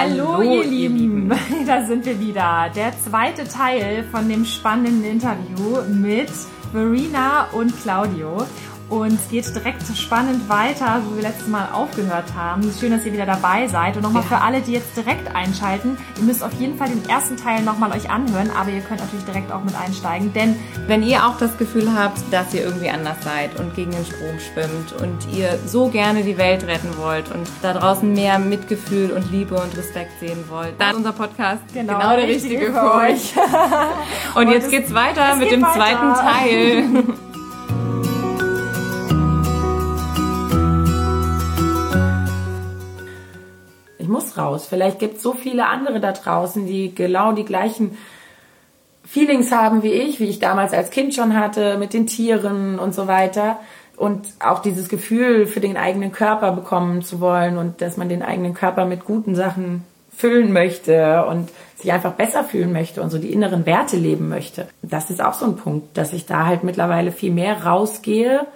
Hallo, Hallo ihr, Lieben. Lieben, da sind wir wieder. Der zweite Teil von dem spannenden Interview mit Verena und Claudio. Und es geht direkt spannend weiter, wo wir letztes Mal aufgehört haben. Schön, dass ihr wieder dabei seid. Und nochmal für alle, die jetzt direkt einschalten, ihr müsst auf jeden Fall den ersten Teil nochmal euch anhören, aber ihr könnt natürlich direkt auch mit einsteigen. Denn wenn ihr auch das Gefühl habt, dass ihr irgendwie anders seid und gegen den Strom schwimmt und ihr so gerne die Welt retten wollt und da draußen mehr Mitgefühl und Liebe und Respekt sehen wollt, dann ist unser Podcast genau, genau der richtige, richtige für euch. und, und jetzt geht's weiter mit dem weiter. zweiten Teil. muss raus. Vielleicht gibt es so viele andere da draußen, die genau die gleichen Feelings haben wie ich, wie ich damals als Kind schon hatte, mit den Tieren und so weiter. Und auch dieses Gefühl für den eigenen Körper bekommen zu wollen und dass man den eigenen Körper mit guten Sachen füllen möchte und sich einfach besser fühlen möchte und so die inneren Werte leben möchte. Das ist auch so ein Punkt, dass ich da halt mittlerweile viel mehr rausgehe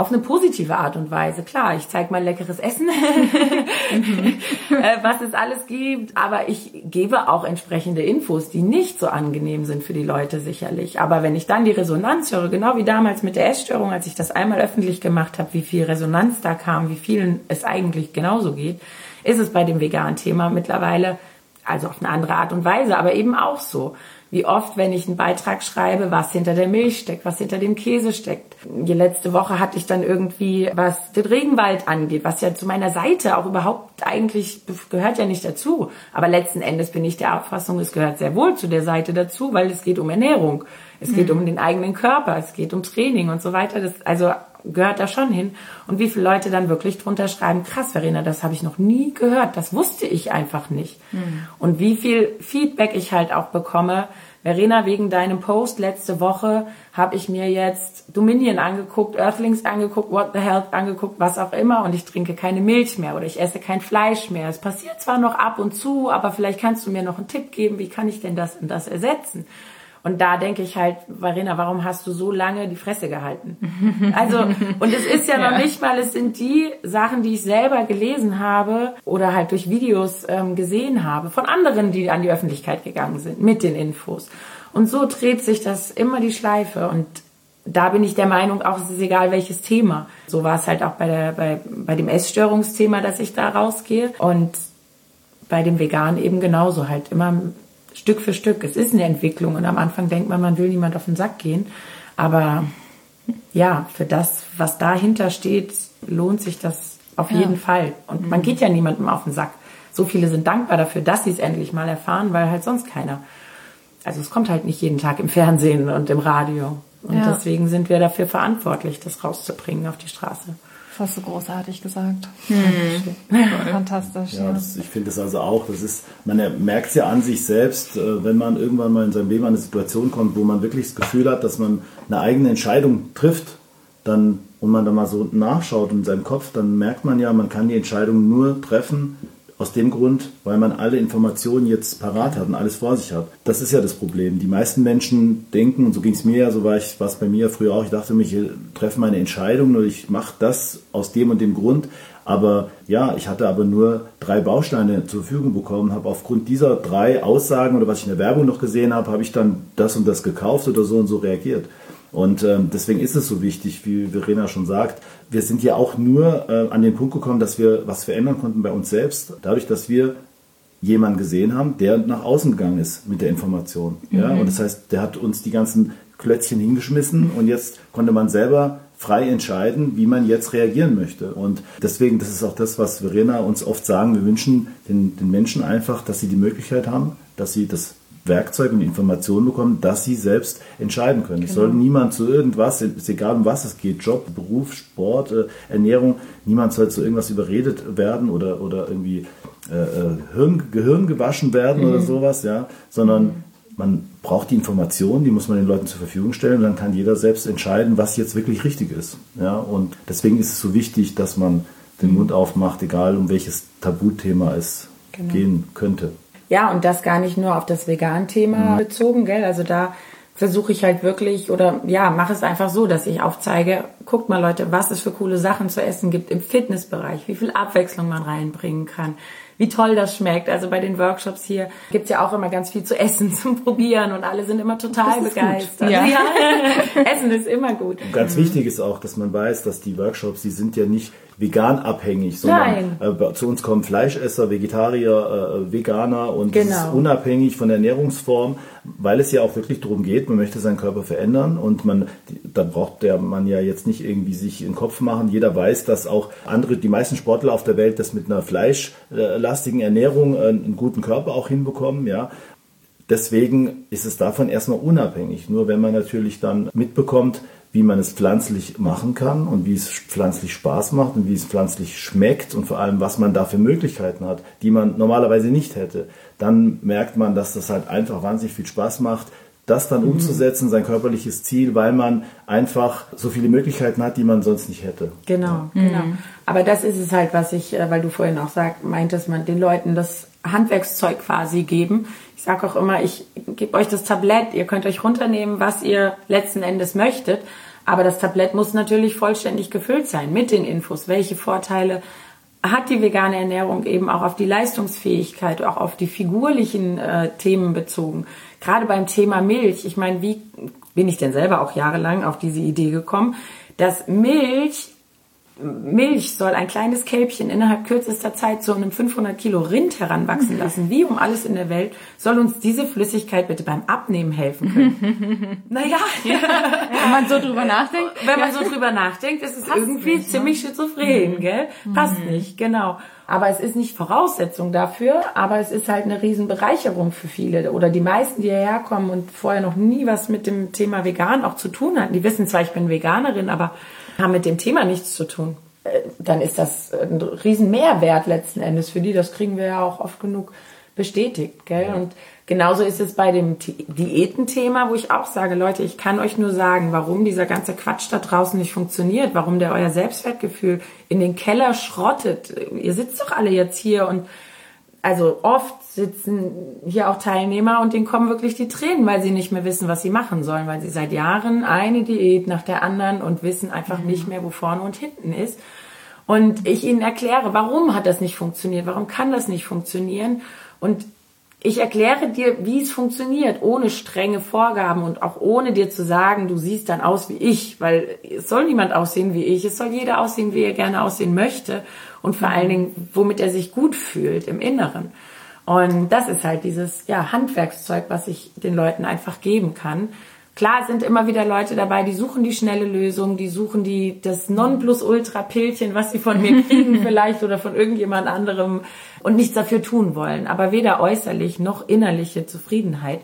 auf eine positive Art und Weise. Klar, ich zeige mal leckeres Essen, äh, was es alles gibt, aber ich gebe auch entsprechende Infos, die nicht so angenehm sind für die Leute sicherlich. Aber wenn ich dann die Resonanz höre, genau wie damals mit der Essstörung, als ich das einmal öffentlich gemacht habe, wie viel Resonanz da kam, wie vielen es eigentlich genauso geht, ist es bei dem veganen Thema mittlerweile, also auf eine andere Art und Weise, aber eben auch so wie oft, wenn ich einen Beitrag schreibe, was hinter der Milch steckt, was hinter dem Käse steckt. Die letzte Woche hatte ich dann irgendwie, was den Regenwald angeht, was ja zu meiner Seite auch überhaupt eigentlich gehört ja nicht dazu. Aber letzten Endes bin ich der Auffassung, es gehört sehr wohl zu der Seite dazu, weil es geht um Ernährung. Es geht mhm. um den eigenen Körper, es geht um Training und so weiter. Das, also gehört da schon hin. Und wie viele Leute dann wirklich drunter schreiben, krass, Verena, das habe ich noch nie gehört, das wusste ich einfach nicht. Mhm. Und wie viel Feedback ich halt auch bekomme, Verena, wegen deinem Post letzte Woche habe ich mir jetzt Dominion angeguckt, Earthlings angeguckt, What the Health angeguckt, was auch immer und ich trinke keine Milch mehr oder ich esse kein Fleisch mehr. Es passiert zwar noch ab und zu, aber vielleicht kannst du mir noch einen Tipp geben, wie kann ich denn das und das ersetzen? Und da denke ich halt, Verena, warum hast du so lange die Fresse gehalten? Also, und es ist ja, ja. noch nicht mal, es sind die Sachen, die ich selber gelesen habe oder halt durch Videos ähm, gesehen habe von anderen, die an die Öffentlichkeit gegangen sind mit den Infos. Und so dreht sich das immer die Schleife und da bin ich der Meinung, auch es ist egal welches Thema. So war es halt auch bei, der, bei, bei dem Essstörungsthema, dass ich da rausgehe. Und bei dem Vegan eben genauso halt immer Stück für Stück. Es ist eine Entwicklung und am Anfang denkt man, man will niemand auf den Sack gehen. Aber ja, für das, was dahinter steht, lohnt sich das auf ja. jeden Fall. Und man mhm. geht ja niemandem auf den Sack. So viele sind dankbar dafür, dass sie es endlich mal erfahren, weil halt sonst keiner. Also es kommt halt nicht jeden Tag im Fernsehen und im Radio. Und ja. deswegen sind wir dafür verantwortlich, das rauszubringen auf die Straße hast du großartig gesagt. Hm. Fantastisch. Ja, das, ich finde das also auch. Das ist, man merkt es ja an sich selbst, äh, wenn man irgendwann mal in seinem Leben an eine Situation kommt, wo man wirklich das Gefühl hat, dass man eine eigene Entscheidung trifft, dann und man da mal so nachschaut in seinem Kopf, dann merkt man ja, man kann die Entscheidung nur treffen, aus dem Grund, weil man alle Informationen jetzt parat hat und alles vor sich hat. Das ist ja das Problem. Die meisten Menschen denken, und so ging es mir ja, so war es bei mir früher auch, ich dachte mir, ich treffe meine Entscheidung und ich mache das aus dem und dem Grund. Aber ja, ich hatte aber nur drei Bausteine zur Verfügung bekommen, habe aufgrund dieser drei Aussagen oder was ich in der Werbung noch gesehen habe, habe ich dann das und das gekauft oder so und so reagiert. Und ähm, deswegen ist es so wichtig, wie Verena schon sagt, wir sind ja auch nur äh, an den Punkt gekommen, dass wir was verändern konnten bei uns selbst, dadurch, dass wir jemanden gesehen haben, der nach außen gegangen ist mit der Information. Mhm. Ja? Und das heißt, der hat uns die ganzen Klötzchen hingeschmissen und jetzt konnte man selber frei entscheiden, wie man jetzt reagieren möchte. Und deswegen, das ist auch das, was Verena uns oft sagen, wir wünschen den, den Menschen einfach, dass sie die Möglichkeit haben, dass sie das Werkzeug und Informationen bekommen, dass sie selbst entscheiden können. Genau. Es soll genau. niemand zu irgendwas, ist egal um was es geht, Job, Beruf, Sport, äh, Ernährung, niemand soll zu irgendwas überredet werden oder, oder irgendwie äh, äh Hirn, Gehirn gewaschen werden mhm. oder sowas, ja, sondern mhm. man braucht die Informationen, die muss man den Leuten zur Verfügung stellen und dann kann jeder selbst entscheiden, was jetzt wirklich richtig ist. Ja, und deswegen ist es so wichtig, dass man den Mund aufmacht, egal um welches Tabuthema es genau. gehen könnte. Ja, und das gar nicht nur auf das Vegan-Thema mhm. bezogen, gell? Also da versuche ich halt wirklich oder ja, mache es einfach so, dass ich aufzeige, guckt mal Leute, was es für coole Sachen zu essen gibt im Fitnessbereich, wie viel Abwechslung man reinbringen kann, wie toll das schmeckt. Also bei den Workshops hier gibt's ja auch immer ganz viel zu essen, zum Probieren und alle sind immer total begeistert. Ja. ja. essen ist immer gut. Und ganz wichtig ist auch, dass man weiß, dass die Workshops, die sind ja nicht vegan abhängig, sondern äh, zu uns kommen Fleischesser, Vegetarier, äh, Veganer und Genau. das ist unabhängig von der Ernährungsform, weil es ja auch wirklich darum geht, man möchte seinen Körper verändern und man, da braucht der man ja jetzt nicht irgendwie sich in den Kopf machen. Jeder weiß, dass auch andere, die meisten Sportler auf der Welt das mit einer fleischlastigen Ernährung äh, einen guten Körper auch hinbekommen, ja. Deswegen ist es davon erstmal unabhängig. Nur wenn man natürlich dann mitbekommt, wie man es pflanzlich machen kann und wie es pflanzlich Spaß macht und wie es pflanzlich schmeckt und vor allem, was man da für Möglichkeiten hat, die man normalerweise nicht hätte, dann merkt man, dass das halt einfach wahnsinnig viel Spaß macht, das dann umzusetzen, sein körperliches Ziel, weil man einfach so viele Möglichkeiten hat, die man sonst nicht hätte. Genau, genau. Aber das ist es halt, was ich, äh, weil du vorhin auch sag, meintest, man den Leuten das Handwerkszeug quasi geben. Ich sage auch immer, ich gebe euch das Tablett, ihr könnt euch runternehmen, was ihr letzten Endes möchtet. Aber das Tablett muss natürlich vollständig gefüllt sein mit den Infos. Welche Vorteile hat die vegane Ernährung eben auch auf die Leistungsfähigkeit, auch auf die figurlichen äh, Themen bezogen. Gerade beim Thema Milch. Ich meine, wie bin ich denn selber auch jahrelang auf diese Idee gekommen, dass Milch Milch soll ein kleines Kälbchen innerhalb kürzester Zeit zu einem 500 Kilo Rind heranwachsen lassen. Wie um alles in der Welt soll uns diese Flüssigkeit bitte beim Abnehmen helfen können? naja, Wenn man so drüber nachdenkt. wenn man so drüber nachdenkt, ist es irgendwie ziemlich schizophren, gell? Passt nicht, genau. Aber es ist nicht Voraussetzung dafür, aber es ist halt eine Riesenbereicherung für viele. Oder die meisten, die hierher kommen und vorher noch nie was mit dem Thema vegan auch zu tun hatten, die wissen zwar, ich bin Veganerin, aber haben mit dem Thema nichts zu tun. Äh, Dann ist das ein riesen Mehrwert letzten Endes für die. Das kriegen wir ja auch oft genug bestätigt, gell? Und genauso ist es bei dem Di- Diätenthema, wo ich auch sage, Leute, ich kann euch nur sagen, warum dieser ganze Quatsch da draußen nicht funktioniert, warum der euer Selbstwertgefühl in den Keller schrottet. Ihr sitzt doch alle jetzt hier und also oft sitzen hier auch Teilnehmer und denen kommen wirklich die Tränen, weil sie nicht mehr wissen, was sie machen sollen, weil sie seit Jahren eine Diät nach der anderen und wissen einfach nicht mehr, wo vorne und hinten ist. Und ich ihnen erkläre, warum hat das nicht funktioniert, warum kann das nicht funktionieren und ich erkläre dir, wie es funktioniert, ohne strenge Vorgaben und auch ohne dir zu sagen, du siehst dann aus wie ich, weil es soll niemand aussehen wie ich, es soll jeder aussehen, wie er gerne aussehen möchte und vor allen Dingen, womit er sich gut fühlt im Inneren. Und das ist halt dieses ja, Handwerkszeug, was ich den Leuten einfach geben kann. Klar sind immer wieder Leute dabei, die suchen die schnelle Lösung, die suchen die das Nonplusultra-Pilchen, was sie von mir kriegen vielleicht oder von irgendjemand anderem und nichts dafür tun wollen. Aber weder äußerlich noch innerliche Zufriedenheit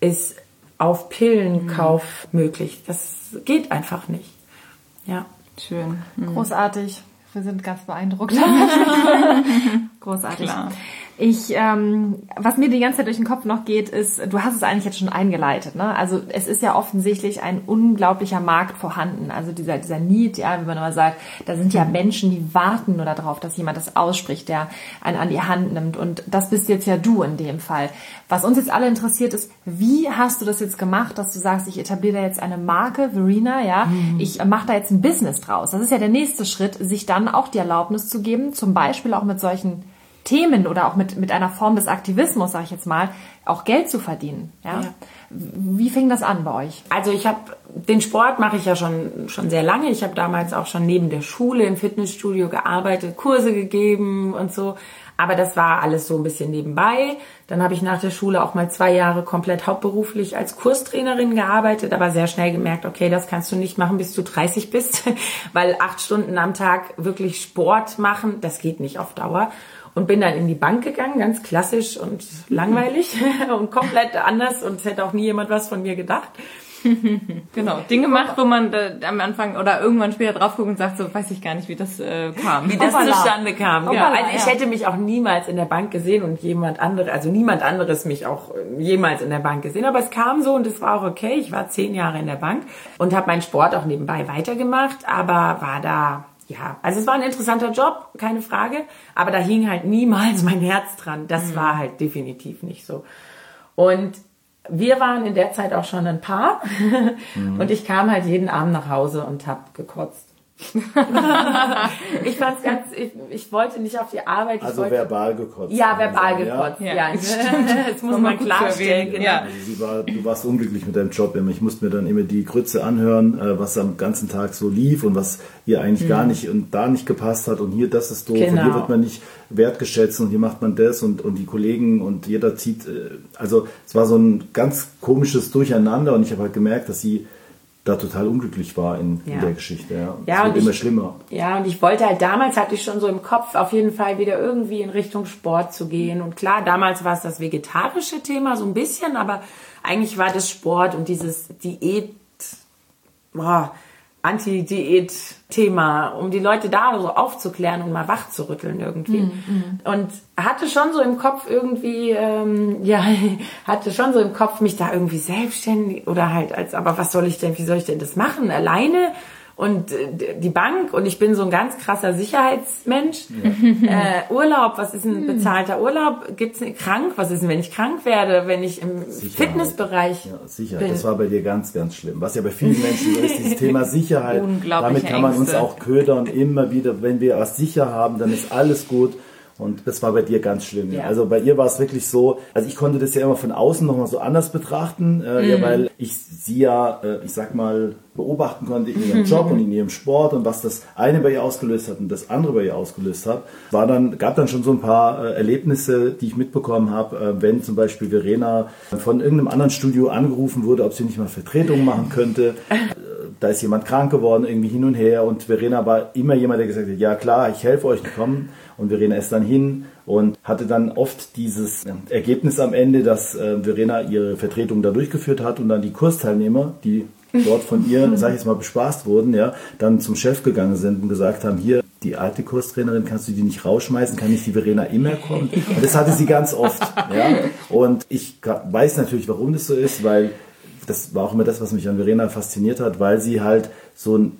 ist auf Pillenkauf möglich. Das geht einfach nicht. Ja. Schön. Großartig. Wir sind ganz beeindruckt. Großartig. Klar. Ich, ähm, was mir die ganze Zeit durch den Kopf noch geht, ist, du hast es eigentlich jetzt schon eingeleitet, ne? Also es ist ja offensichtlich ein unglaublicher Markt vorhanden. Also dieser, dieser Need, ja, wie man immer sagt, da sind ja Menschen, die warten nur darauf, dass jemand das ausspricht, der einen an die Hand nimmt. Und das bist jetzt ja du in dem Fall. Was uns jetzt alle interessiert ist, wie hast du das jetzt gemacht, dass du sagst, ich etabliere da jetzt eine Marke, Verena, ja, ich mache da jetzt ein Business draus. Das ist ja der nächste Schritt, sich dann auch die Erlaubnis zu geben, zum Beispiel auch mit solchen Themen oder auch mit, mit einer Form des Aktivismus, sage ich jetzt mal, auch Geld zu verdienen. Ja? Ja. Wie fing das an bei euch? Also ich habe den Sport mache ich ja schon schon sehr lange. Ich habe damals auch schon neben der Schule im Fitnessstudio gearbeitet, Kurse gegeben und so. Aber das war alles so ein bisschen nebenbei. Dann habe ich nach der Schule auch mal zwei Jahre komplett hauptberuflich als Kurstrainerin gearbeitet, aber sehr schnell gemerkt, okay, das kannst du nicht machen, bis du 30 bist, weil acht Stunden am Tag wirklich Sport machen, das geht nicht auf Dauer. Und bin dann in die Bank gegangen, ganz klassisch und langweilig und komplett anders und es hätte auch nie jemand was von mir gedacht. Genau, Dinge macht, wo man äh, am Anfang oder irgendwann später drauf guckt und sagt, so weiß ich gar nicht, wie das äh, kam. wie das Hoppala. zustande kam. Ja, Hoppala, also ich ja. hätte mich auch niemals in der Bank gesehen und jemand andere, also niemand anderes mich auch äh, jemals in der Bank gesehen. Aber es kam so und es war auch okay. Ich war zehn Jahre in der Bank und habe meinen Sport auch nebenbei weitergemacht, aber war da ja, also es war ein interessanter Job, keine Frage, aber da hing halt niemals mein Herz dran. Das war halt definitiv nicht so. Und wir waren in der Zeit auch schon ein Paar und ich kam halt jeden Abend nach Hause und hab gekotzt. ich fand's ganz, ich, ich wollte nicht auf die Arbeit. Also wollte, verbal gekotzt. Ja, verbal gekotzt. Ja, ja. das muss man klarstellen. Genau. Ja. Also war, du warst unglücklich mit deinem Job immer. Ich musste mir dann immer die Grütze anhören, äh, was am ganzen Tag so lief und was hier eigentlich mhm. gar nicht und da nicht gepasst hat und hier das ist doof genau. und hier genau. wird man nicht wertgeschätzt und hier macht man das und, und die Kollegen und jeder zieht. Äh, also es war so ein ganz komisches Durcheinander und ich habe halt gemerkt, dass sie da total unglücklich war in, ja. in der Geschichte. Ja, ja wird immer ich, schlimmer. Ja, und ich wollte halt damals hatte ich schon so im Kopf auf jeden Fall wieder irgendwie in Richtung Sport zu gehen. Und klar, damals war es das vegetarische Thema so ein bisschen, aber eigentlich war das Sport und dieses Diät. Boah, Anti-Diät-Thema, um die Leute da so aufzuklären und mal wach zu rütteln irgendwie. Mm, mm. Und hatte schon so im Kopf irgendwie, ähm, ja, hatte schon so im Kopf, mich da irgendwie selbstständig oder halt als, aber was soll ich denn, wie soll ich denn das machen? Alleine? Und äh, die Bank und ich bin so ein ganz krasser Sicherheitsmensch. Ja. Äh, Urlaub, was ist ein hm. bezahlter Urlaub? Gibt's krank? Was ist denn, wenn ich krank werde, wenn ich im Sicherheit. Fitnessbereich ja, Sicherheit. Bin. Das war bei dir ganz, ganz schlimm. Was ja bei vielen Menschen so ist, dieses Thema Sicherheit. Damit kann man Ängste. uns auch ködern immer wieder, wenn wir was sicher haben, dann ist alles gut. Und das war bei dir ganz schlimm. Ja. Also bei ihr war es wirklich so, also ich konnte das ja immer von außen nochmal so anders betrachten, äh, mhm. weil ich sie ja, äh, ich sag mal, beobachten konnte in ihrem Job und in ihrem Sport und was das eine bei ihr ausgelöst hat und das andere bei ihr ausgelöst hat, war dann, gab dann schon so ein paar äh, Erlebnisse, die ich mitbekommen habe, äh, wenn zum Beispiel Verena von irgendeinem anderen Studio angerufen wurde, ob sie nicht mal Vertretung machen könnte. da ist jemand krank geworden, irgendwie hin und her und Verena war immer jemand, der gesagt hat, ja klar, ich helfe euch, kommen und Verena ist dann hin und hatte dann oft dieses Ergebnis am Ende, dass äh, Verena ihre Vertretung da durchgeführt hat und dann die Kursteilnehmer, die dort von ihr, sag ich jetzt mal, bespaßt wurden, ja, dann zum Chef gegangen sind und gesagt haben, hier, die alte Kurstrainerin, kannst du die nicht rausschmeißen, kann nicht die Verena immer kommen? Und das hatte sie ganz oft, ja. Und ich weiß natürlich, warum das so ist, weil das war auch immer das, was mich an Verena fasziniert hat, weil sie halt so ein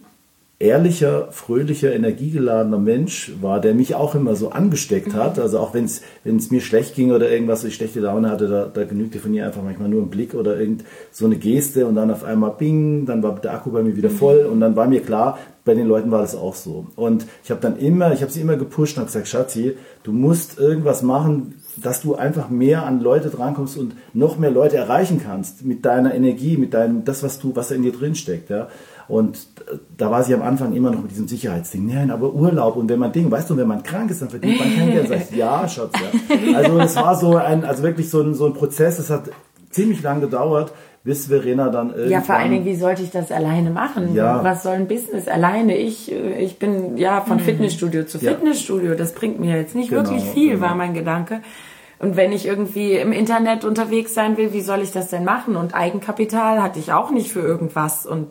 ehrlicher, fröhlicher, energiegeladener Mensch war, der mich auch immer so angesteckt mhm. hat. Also auch wenn es mir schlecht ging oder irgendwas, ich schlechte Laune hatte, da, da genügte von ihr einfach manchmal nur ein Blick oder irgend so eine Geste und dann auf einmal bing, dann war der Akku bei mir wieder mhm. voll und dann war mir klar, bei den Leuten war das auch so. Und ich habe dann immer, ich habe sie immer gepusht und habe gesagt, Schatzi, du musst irgendwas machen, dass du einfach mehr an Leute drankommst und noch mehr Leute erreichen kannst mit deiner Energie, mit deinem, das, was du, was in dir drin steckt, ja. Und da war sie am Anfang immer noch mit diesem Sicherheitsding. Nein, aber Urlaub und wenn man Ding, weißt du, wenn man krank ist, dann verdient man kein Geld. Sag ich, ja, Schatz, ja. Also es war so ein, also wirklich so ein, so ein Prozess, es hat ziemlich lang gedauert, bis Verena dann irgendwann... Ja, vor allen Dingen, wie sollte ich das alleine machen? Ja. Was soll ein Business alleine? Ich, ich bin ja von mhm. Fitnessstudio zu Fitnessstudio. Ja. Das bringt mir jetzt nicht genau, wirklich viel, genau. war mein Gedanke. Und wenn ich irgendwie im Internet unterwegs sein will, wie soll ich das denn machen? Und Eigenkapital hatte ich auch nicht für irgendwas. Und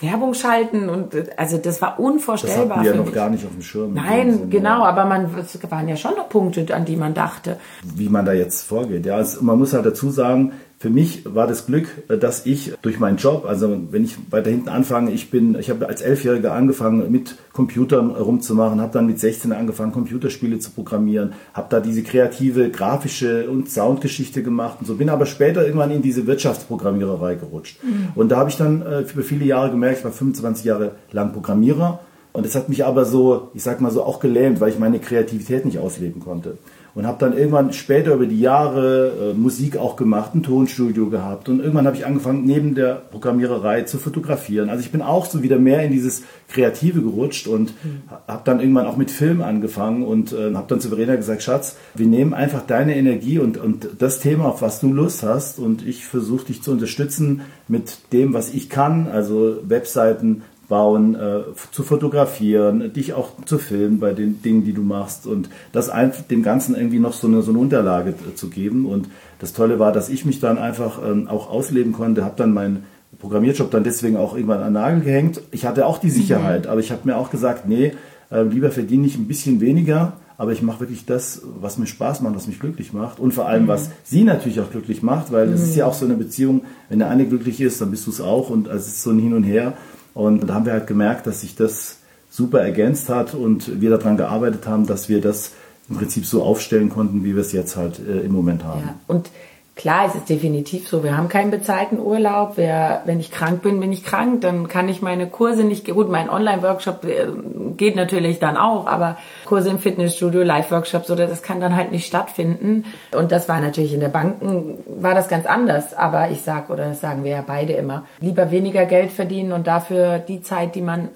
Werbung schalten und also das war unvorstellbar. Das hatten wir ja noch gar nicht auf dem Schirm. Nein, genau, aber man es waren ja schon noch Punkte, an die man dachte. Wie man da jetzt vorgeht. Ja, also man muss halt dazu sagen, für mich war das Glück, dass ich durch meinen Job, also wenn ich weiter hinten anfange, ich bin, ich habe als Elfjähriger angefangen mit Computern rumzumachen, habe dann mit 16 angefangen Computerspiele zu programmieren, habe da diese kreative grafische und Soundgeschichte gemacht und so bin aber später irgendwann in diese Wirtschaftsprogrammiererei gerutscht. Mhm. Und da habe ich dann äh, für viele Jahre gemerkt, ich war 25 Jahre lang Programmierer und das hat mich aber so, ich sag mal so auch gelähmt, weil ich meine Kreativität nicht ausleben konnte und habe dann irgendwann später über die Jahre äh, Musik auch gemacht, ein Tonstudio gehabt und irgendwann habe ich angefangen neben der Programmiererei zu fotografieren. Also ich bin auch so wieder mehr in dieses Kreative gerutscht und mhm. habe dann irgendwann auch mit Film angefangen und äh, habe dann zu Verena gesagt, Schatz, wir nehmen einfach deine Energie und, und das Thema, auf was du Lust hast und ich versuche dich zu unterstützen mit dem, was ich kann, also Webseiten bauen, äh, zu fotografieren, dich auch zu filmen bei den Dingen, die du machst und das einfach dem Ganzen irgendwie noch so eine, so eine Unterlage zu geben. Und das Tolle war, dass ich mich dann einfach ähm, auch ausleben konnte, habe dann meinen Programmierjob dann deswegen auch irgendwann an den Nagel gehängt. Ich hatte auch die Sicherheit, mhm. aber ich habe mir auch gesagt, nee, äh, lieber verdiene ich ein bisschen weniger, aber ich mache wirklich das, was mir Spaß macht, was mich glücklich macht und vor allem, mhm. was sie natürlich auch glücklich macht, weil es mhm. ist ja auch so eine Beziehung, wenn der eine glücklich ist, dann bist du es auch und es ist so ein Hin und Her. Und da haben wir halt gemerkt, dass sich das super ergänzt hat und wir daran gearbeitet haben, dass wir das im Prinzip so aufstellen konnten, wie wir es jetzt halt äh, im Moment haben. Ja, und Klar, es ist definitiv so. Wir haben keinen bezahlten Urlaub. Wer, wenn ich krank bin, bin ich krank. Dann kann ich meine Kurse nicht, gut, mein Online-Workshop äh, geht natürlich dann auch, aber Kurse im Fitnessstudio, Live-Workshops oder das kann dann halt nicht stattfinden. Und das war natürlich in der Banken, war das ganz anders. Aber ich sag, oder das sagen wir ja beide immer, lieber weniger Geld verdienen und dafür die Zeit, die man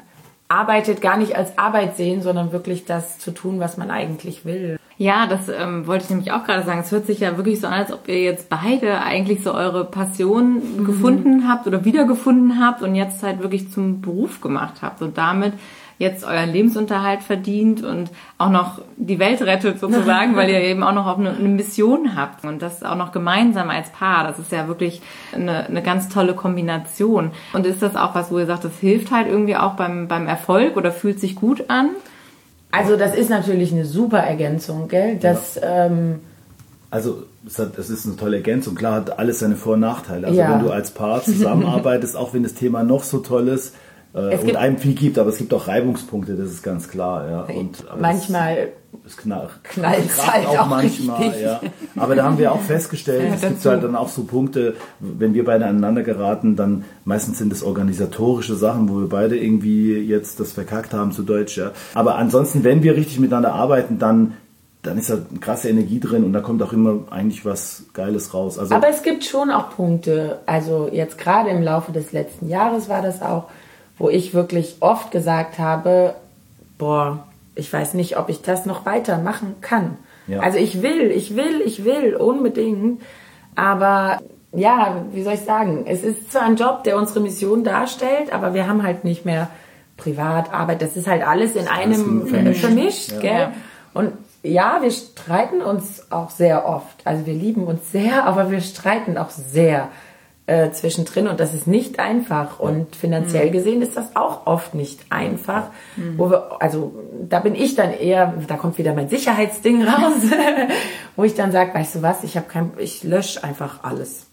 arbeitet, gar nicht als Arbeit sehen, sondern wirklich das zu tun, was man eigentlich will. Ja, das ähm, wollte ich nämlich auch gerade sagen. Es hört sich ja wirklich so an, als ob ihr jetzt beide eigentlich so eure Passion mhm. gefunden habt oder wiedergefunden habt und jetzt halt wirklich zum Beruf gemacht habt und damit jetzt euren Lebensunterhalt verdient und auch noch die Welt rettet sozusagen, weil ihr eben auch noch auf eine, eine, Mission habt und das auch noch gemeinsam als Paar. Das ist ja wirklich eine, eine ganz tolle Kombination. Und ist das auch was, wo ihr sagt, das hilft halt irgendwie auch beim, beim Erfolg oder fühlt sich gut an? Also das ist natürlich eine super Ergänzung, gell? Das, ja. ähm, also es, hat, es ist eine tolle Ergänzung. Klar hat alles seine Vor- und Nachteile. Also ja. wenn du als Paar zusammenarbeitest, auch wenn das Thema noch so toll ist äh, und einem viel gibt, aber es gibt auch Reibungspunkte, das ist ganz klar. Ja. Und, manchmal es knall, knallt halt auch, auch manchmal. Richtig. Ja. Aber da haben wir auch festgestellt, ja, es gibt halt dann auch so Punkte, wenn wir beide aneinander geraten, dann meistens sind es organisatorische Sachen, wo wir beide irgendwie jetzt das verkackt haben zu Deutsch. Ja. Aber ansonsten, wenn wir richtig miteinander arbeiten, dann dann ist da eine krasse Energie drin und da kommt auch immer eigentlich was Geiles raus. Also Aber es gibt schon auch Punkte, also jetzt gerade im Laufe des letzten Jahres war das auch, wo ich wirklich oft gesagt habe, boah, ich weiß nicht, ob ich das noch weitermachen kann. Ja. Also ich will, ich will, ich will unbedingt, aber ja, wie soll ich sagen, es ist zwar ein Job, der unsere Mission darstellt, aber wir haben halt nicht mehr Privat, Arbeit, das ist halt alles in einem vermischt, vermischt ja. gell? Und ja, wir streiten uns auch sehr oft. Also wir lieben uns sehr, aber wir streiten auch sehr äh, zwischendrin und das ist nicht einfach und finanziell mhm. gesehen ist das auch oft nicht einfach. Mhm. Wo wir, also da bin ich dann eher, da kommt wieder mein Sicherheitsding raus, wo ich dann sage, weißt du was, ich habe kein, ich lösche einfach alles.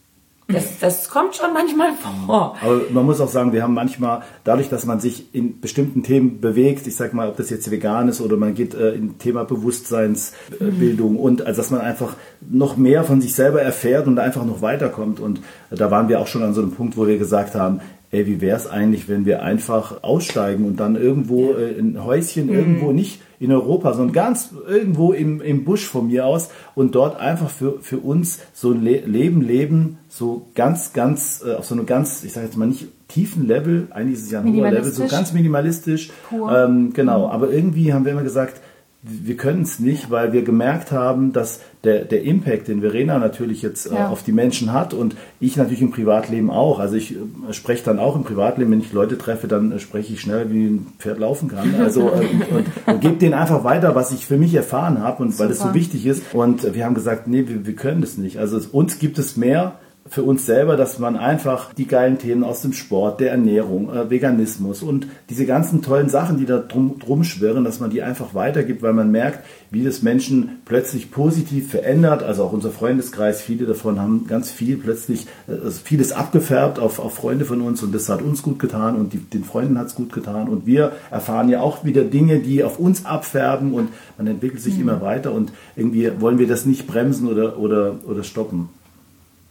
Das, das kommt schon manchmal vor. Aber man muss auch sagen, wir haben manchmal, dadurch, dass man sich in bestimmten Themen bewegt, ich sag mal, ob das jetzt vegan ist oder man geht äh, in Thema Bewusstseinsbildung mhm. und also dass man einfach noch mehr von sich selber erfährt und einfach noch weiterkommt. Und da waren wir auch schon an so einem Punkt, wo wir gesagt haben, ey, wie wäre es eigentlich, wenn wir einfach aussteigen und dann irgendwo äh, ein Häuschen mhm. irgendwo nicht in Europa, sondern ganz irgendwo im, im Busch von mir aus und dort einfach für, für uns so ein Le Leben leben, so ganz, ganz, äh, auf so einem ganz, ich sage jetzt mal nicht tiefen Level, eigentlich ist es ja ein hoher Level, so ganz minimalistisch. Ähm, genau, mhm. aber irgendwie haben wir immer gesagt, wir können es nicht, weil wir gemerkt haben, dass der, der Impact, den Verena natürlich jetzt äh, ja. auf die Menschen hat und ich natürlich im Privatleben auch. Also ich äh, spreche dann auch im Privatleben, wenn ich Leute treffe, dann äh, spreche ich schnell, wie ein Pferd laufen kann. Also äh, und, und, gebe denen einfach weiter, was ich für mich erfahren habe und Super. weil es so wichtig ist. Und wir haben gesagt, nee, wir, wir können das nicht. Also uns gibt es mehr für uns selber, dass man einfach die geilen Themen aus dem Sport, der Ernährung, äh, Veganismus und diese ganzen tollen Sachen, die da drum, drum schwirren, dass man die einfach weitergibt, weil man merkt, wie das Menschen plötzlich positiv verändert. Also auch unser Freundeskreis, viele davon haben ganz viel plötzlich, äh, vieles abgefärbt auf, auf Freunde von uns und das hat uns gut getan und die, den Freunden hat es gut getan und wir erfahren ja auch wieder Dinge, die auf uns abfärben und man entwickelt sich mhm. immer weiter und irgendwie wollen wir das nicht bremsen oder, oder, oder stoppen.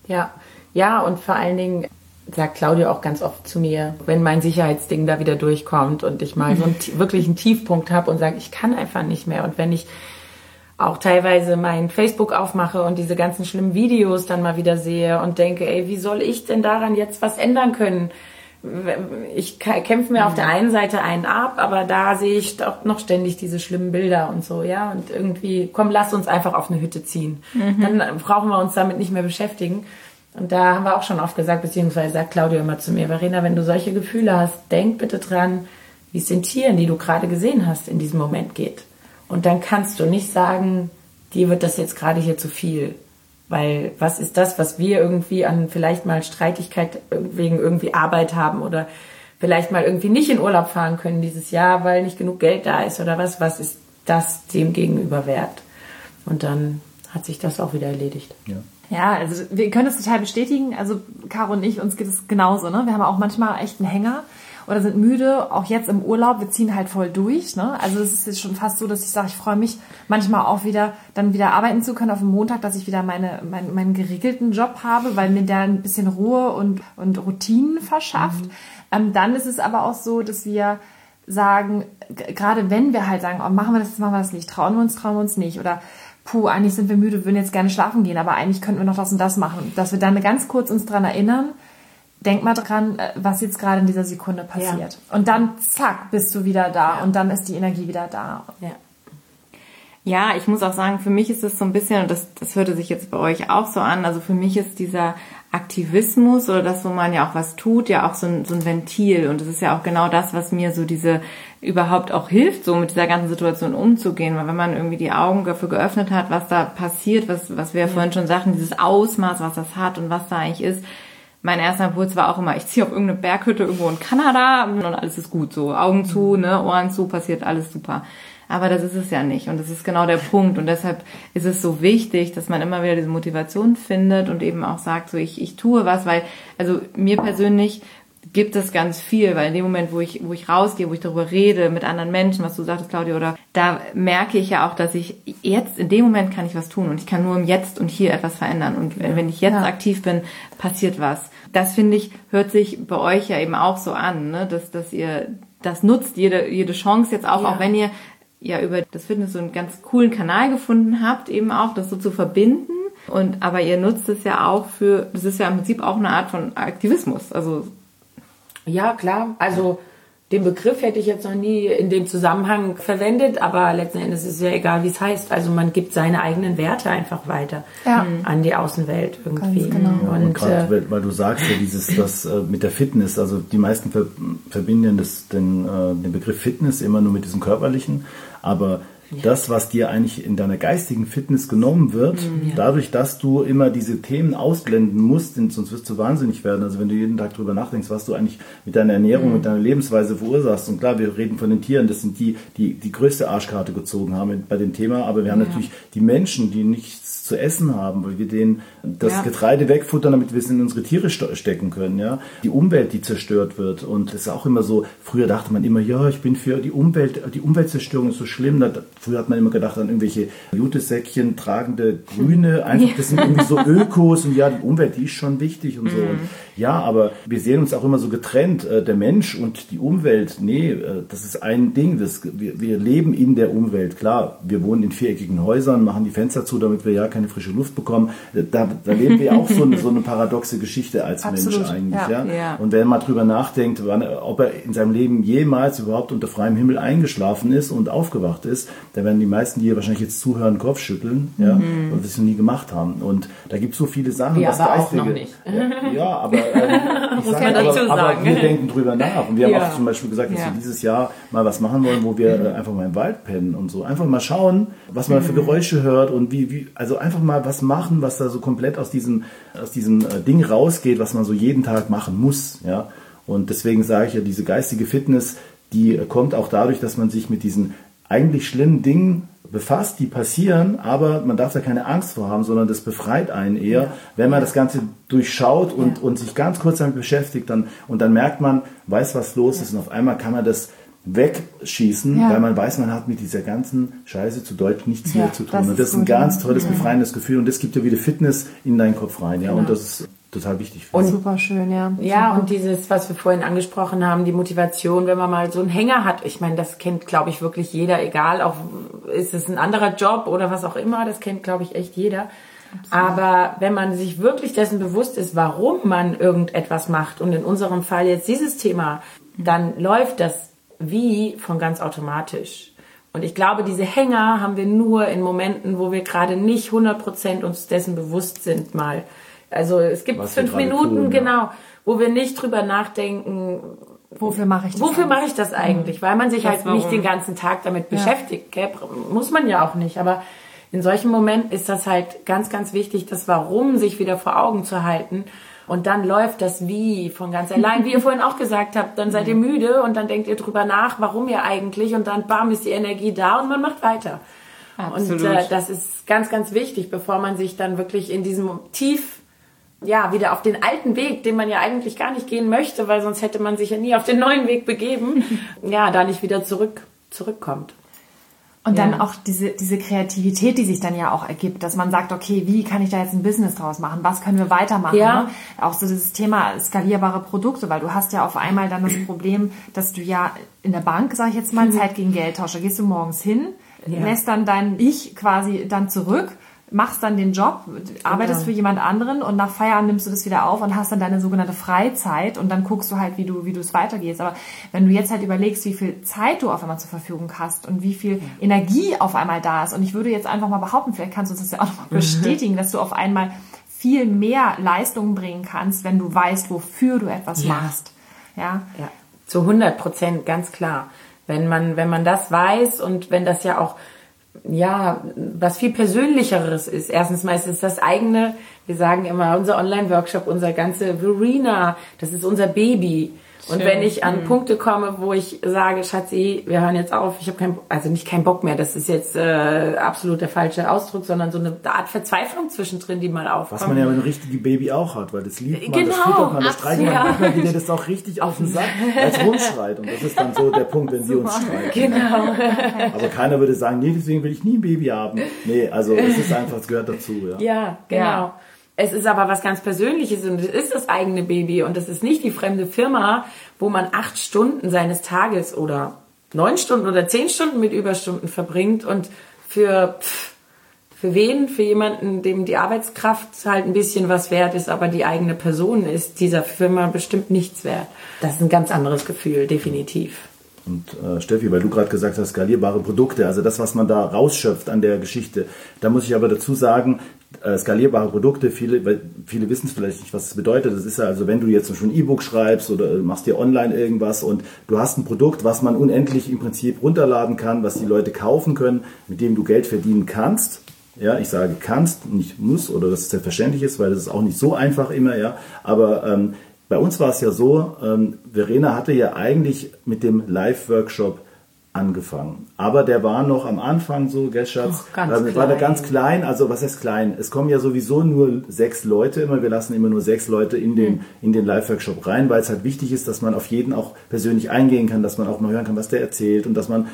Ja, ja, und vor allen Dingen sagt Claudia auch ganz oft zu mir, wenn mein Sicherheitsding da wieder durchkommt und ich mal so einen, wirklich einen Tiefpunkt habe und sage, ich kann einfach nicht mehr. Und wenn ich auch teilweise mein Facebook aufmache und diese ganzen schlimmen Videos dann mal wieder sehe und denke, ey, wie soll ich denn daran jetzt was ändern können? Ich kämpfe mir auf der einen Seite einen ab, aber da sehe ich doch noch ständig diese schlimmen Bilder und so, ja. Und irgendwie, komm, lass uns einfach auf eine Hütte ziehen. Mhm. Dann brauchen wir uns damit nicht mehr beschäftigen. Und da haben wir auch schon oft gesagt, beziehungsweise sagt Claudia immer zu mir, Verena, wenn du solche Gefühle hast, denk bitte dran, wie es den Tieren, die du gerade gesehen hast, in diesem Moment geht. Und dann kannst du nicht sagen, dir wird das jetzt gerade hier zu viel. Weil was ist das, was wir irgendwie an vielleicht mal Streitigkeit wegen irgendwie Arbeit haben oder vielleicht mal irgendwie nicht in Urlaub fahren können dieses Jahr, weil nicht genug Geld da ist oder was? Was ist das dem gegenüber wert? Und dann hat sich das auch wieder erledigt. Ja. Ja, also wir können das total bestätigen. Also Caro und ich, uns geht es genauso. Ne? Wir haben auch manchmal echt einen Hänger oder sind müde, auch jetzt im Urlaub, wir ziehen halt voll durch. Ne? Also es ist jetzt schon fast so, dass ich sage, ich freue mich manchmal auch wieder, dann wieder arbeiten zu können auf dem Montag, dass ich wieder meine, mein, meinen geregelten Job habe, weil mir der ein bisschen Ruhe und, und Routinen verschafft. Mhm. Ähm, dann ist es aber auch so, dass wir sagen, gerade wenn wir halt sagen, oh, machen wir das, machen wir das nicht, trauen wir uns, trauen wir uns nicht oder puh, eigentlich sind wir müde, würden jetzt gerne schlafen gehen, aber eigentlich könnten wir noch das und das machen. Dass wir dann ganz kurz uns dran erinnern, denk mal dran, äh, was jetzt gerade in dieser Sekunde passiert. Ja. Und dann, zack, bist du wieder da ja. und dann ist die Energie wieder da. Ja. Ja, ich muss auch sagen, für mich ist es so ein bisschen, und das, das hörte sich jetzt bei euch auch so an, also für mich ist dieser Aktivismus oder das, wo man ja auch was tut, ja auch so ein, so ein Ventil. Und das ist ja auch genau das, was mir so diese überhaupt auch hilft, so mit dieser ganzen Situation umzugehen. Weil wenn man irgendwie die Augen dafür geöffnet hat, was da passiert, was, was wir ja vorhin schon sagten, dieses Ausmaß, was das hat und was da eigentlich ist, mein erster Impuls war auch immer, ich ziehe auf irgendeine Berghütte irgendwo in Kanada und alles ist gut so. Augen zu, ne, Ohren zu, passiert alles super. Aber das ist es ja nicht. Und das ist genau der Punkt. Und deshalb ist es so wichtig, dass man immer wieder diese Motivation findet und eben auch sagt, so ich, ich tue was, weil, also mir persönlich gibt es ganz viel, weil in dem Moment, wo ich, wo ich rausgehe, wo ich darüber rede mit anderen Menschen, was du sagtest, Claudia, oder da merke ich ja auch, dass ich jetzt, in dem Moment kann ich was tun und ich kann nur im Jetzt und hier etwas verändern. Und wenn, wenn ich jetzt ja. aktiv bin, passiert was. Das finde ich, hört sich bei euch ja eben auch so an, ne? dass, dass ihr das nutzt, jede, jede Chance jetzt auch, ja. auch wenn ihr ja über das Fitness so einen ganz coolen Kanal gefunden habt, eben auch das so zu verbinden. Und aber ihr nutzt es ja auch für, das ist ja im Prinzip auch eine Art von Aktivismus. Also ja, klar. Also den Begriff hätte ich jetzt noch nie in dem Zusammenhang verwendet, aber letzten Endes ist es ja egal, wie es heißt. Also man gibt seine eigenen Werte einfach weiter ja. an die Außenwelt irgendwie. genau. Ja, und, und grad, äh, weil du sagst ja dieses, das äh, mit der Fitness, also die meisten verbinden das, den, äh, den Begriff Fitness immer nur mit diesem körperlichen, aber ja. das, was dir eigentlich in deiner geistigen Fitness genommen wird, mhm, ja. dadurch, dass du immer diese Themen ausblenden musst, sonst wirst du wahnsinnig werden. Also wenn du jeden Tag drüber nachdenkst, was du eigentlich mit deiner Ernährung, mhm. mit deiner Lebensweise verursachst. Und klar, wir reden von den Tieren, das sind die, die die größte Arschkarte gezogen haben bei dem Thema, aber wir haben natürlich die Menschen, die nichts zu essen haben, weil wir denen das ja. Getreide wegfuttern, damit wir es in unsere Tiere stecken können. Ja? Die Umwelt, die zerstört wird. Und das ist auch immer so, früher dachte man immer, ja, ich bin für die Umwelt, die Umweltzerstörung ist so schlimm. früher hat man immer gedacht an irgendwelche Jutesäckchen tragende Grüne, einfach, das sind irgendwie so Ökos und ja, die Umwelt, die ist schon wichtig und so. Und mhm. ja, aber wir sehen uns auch immer so getrennt, äh, der Mensch und die Umwelt. Nee, äh, das ist ein Ding. Das, wir, wir leben in der Umwelt. Klar, wir wohnen in viereckigen Häusern, machen die Fenster zu, damit wir ja keine frische Luft bekommen. Da, da leben wir auch so eine, so eine paradoxe Geschichte als Absolut. Mensch eigentlich. Ja. ja. Ja. Und wenn man drüber nachdenkt, wann, ob er in seinem Leben jemals überhaupt unter freiem Himmel eingeschlafen ist und aufgewacht ist, da werden die meisten, die hier wahrscheinlich jetzt zuhören, Kopf schütteln, ja, mhm. und das noch nie gemacht haben. Und da gibt es so viele Sachen, wir was aber Geistige. Auch noch nicht. Ja, ja aber, äh, ich sag, aber, aber wir denken drüber nach. Und wir haben auch zum Beispiel gesagt, dass wir dieses Jahr mal was machen wollen, wo wir äh, einfach mal im Wald pennen und so. Einfach mal schauen, was man für mhm. Geräusche hört und wie, wie, also einfach mal was machen, was da so komplett aus diesem, aus diesem äh, Ding rausgeht, was man so jeden Tag machen muss. Ja? Und deswegen sage ich ja, diese geistige Fitness, die äh, kommt auch dadurch, dass man sich mit diesen eigentlich schlimmen Dingen befasst, die passieren, aber man darf da keine Angst vor haben, sondern das befreit einen eher, ja. wenn man das Ganze durchschaut und, ja. und sich ganz kurz damit beschäftigt dann, und dann merkt man, weiß, was los ja. ist und auf einmal kann man das wegschießen, ja. weil man weiß, man hat mit dieser ganzen Scheiße zu Deutsch nichts ja, mehr zu tun. Und das ist ein ganz tolles, ja. befreiendes Gefühl und das gibt ja wieder Fitness in deinen Kopf rein. Ja, genau. und das ist total wichtig. Und super schön, ja. Ja, und dieses, was wir vorhin angesprochen haben, die Motivation, wenn man mal so einen Hänger hat. Ich meine, das kennt, glaube ich, wirklich jeder, egal, auch ist es ein anderer Job oder was auch immer, das kennt, glaube ich, echt jeder. Absolut. Aber wenn man sich wirklich dessen bewusst ist, warum man irgendetwas macht und in unserem Fall jetzt dieses Thema, dann läuft das wie von ganz automatisch. Und ich glaube, diese Hänger haben wir nur in Momenten, wo wir gerade nicht 100% uns dessen bewusst sind mal. Also es gibt Was fünf Minuten, tun, ja. genau, wo wir nicht drüber nachdenken, wofür mache ich das? Wofür mache ich das eigentlich? Weil man sich das halt warum? nicht den ganzen Tag damit ja. beschäftigt. Gell? Muss man ja auch nicht. Aber in solchen Momenten ist das halt ganz, ganz wichtig, das Warum sich wieder vor Augen zu halten und dann läuft das wie von ganz allein, wie ihr vorhin auch gesagt habt. Dann seid ihr müde und dann denkt ihr drüber nach, warum ihr eigentlich und dann bam ist die Energie da und man macht weiter. Absolut. Und äh, das ist ganz, ganz wichtig, bevor man sich dann wirklich in diesem tief ja, wieder auf den alten Weg, den man ja eigentlich gar nicht gehen möchte, weil sonst hätte man sich ja nie auf den neuen Weg begeben, ja, da nicht wieder zurück, zurückkommt. Und ja. dann auch diese, diese Kreativität, die sich dann ja auch ergibt, dass man sagt, okay, wie kann ich da jetzt ein Business draus machen? Was können wir weitermachen? Ja. Ne? Auch so dieses Thema skalierbare Produkte, weil du hast ja auf einmal dann das Problem, dass du ja in der Bank, sage ich jetzt mal, mhm. Zeit gegen Geld tausche. Gehst du morgens hin, ja. lässt dann dein Ich quasi dann zurück machst dann den Job, arbeitest genau. für jemand anderen und nach Feierabend nimmst du das wieder auf und hast dann deine sogenannte Freizeit und dann guckst du halt, wie du, wie du es weitergehst. Aber wenn du jetzt halt überlegst, wie viel Zeit du auf einmal zur Verfügung hast und wie viel. Energie auf einmal da ist und ich würde jetzt einfach mal behaupten, vielleicht kannst du das ja auch nochmal bestätigen, dass du auf einmal viel mehr Leistung bringen kannst, wenn du weißt, wofür du etwas ja. machst. Ja. ja. Zu 100 Prozent, ganz klar. Wenn man, wenn man das weiß und wenn das ja auch ja, was viel persönlicheres ist. Erstens mal ist es das eigene, wir sagen immer, unser Online-Workshop, unser ganze Verena, das ist unser Baby. Und wenn ich an mhm. Punkte komme, wo ich sage, Schatzi, wir hören jetzt auf, ich habe kein, also nicht keinen Bock mehr, das ist jetzt äh, absolut der falsche Ausdruck, sondern so eine Art Verzweiflung zwischendrin, die mal aufkommt. Was man ja mit einem richtigen Baby auch hat, weil das liebt man, genau, das füttert man, das streicht man, ja. manchmal geht das auch richtig auf den Sack, als rumschreit. Und das ist dann so der Punkt, wenn wir uns streiten. Genau. Aber keiner würde sagen, nee, deswegen will ich nie ein Baby haben. Nee, also es ist einfach, es gehört dazu. Ja, ja genau. Ja. Es ist aber was ganz Persönliches und es ist das eigene Baby und es ist nicht die fremde Firma, wo man acht Stunden seines Tages oder neun Stunden oder zehn Stunden mit Überstunden verbringt und für, für wen? Für jemanden, dem die Arbeitskraft halt ein bisschen was wert ist, aber die eigene Person ist dieser Firma bestimmt nichts wert. Das ist ein ganz anderes Gefühl, definitiv. Und äh, Steffi, weil du gerade gesagt hast, skalierbare Produkte, also das, was man da rausschöpft an der Geschichte, da muss ich aber dazu sagen, skalierbare Produkte, viele, viele wissen es vielleicht nicht, was es bedeutet. Das ist ja also, wenn du jetzt schon ein E-Book schreibst oder machst dir online irgendwas und du hast ein Produkt, was man unendlich im Prinzip runterladen kann, was die Leute kaufen können, mit dem du Geld verdienen kannst. Ja, ich sage kannst, nicht muss oder dass es selbstverständlich ist, weil das ist auch nicht so einfach immer, ja. Aber ähm, bei uns war es ja so, ähm, Verena hatte ja eigentlich mit dem Live-Workshop angefangen. Aber der war noch am Anfang so, gell, Schatz? Oh, ganz äh, war der ganz klein, also was heißt klein? Es kommen ja sowieso nur sechs Leute immer, wir lassen immer nur sechs Leute in den, mhm. in den Live-Workshop rein, weil es halt wichtig ist, dass man auf jeden auch persönlich eingehen kann, dass man auch mal hören kann, was der erzählt und dass man,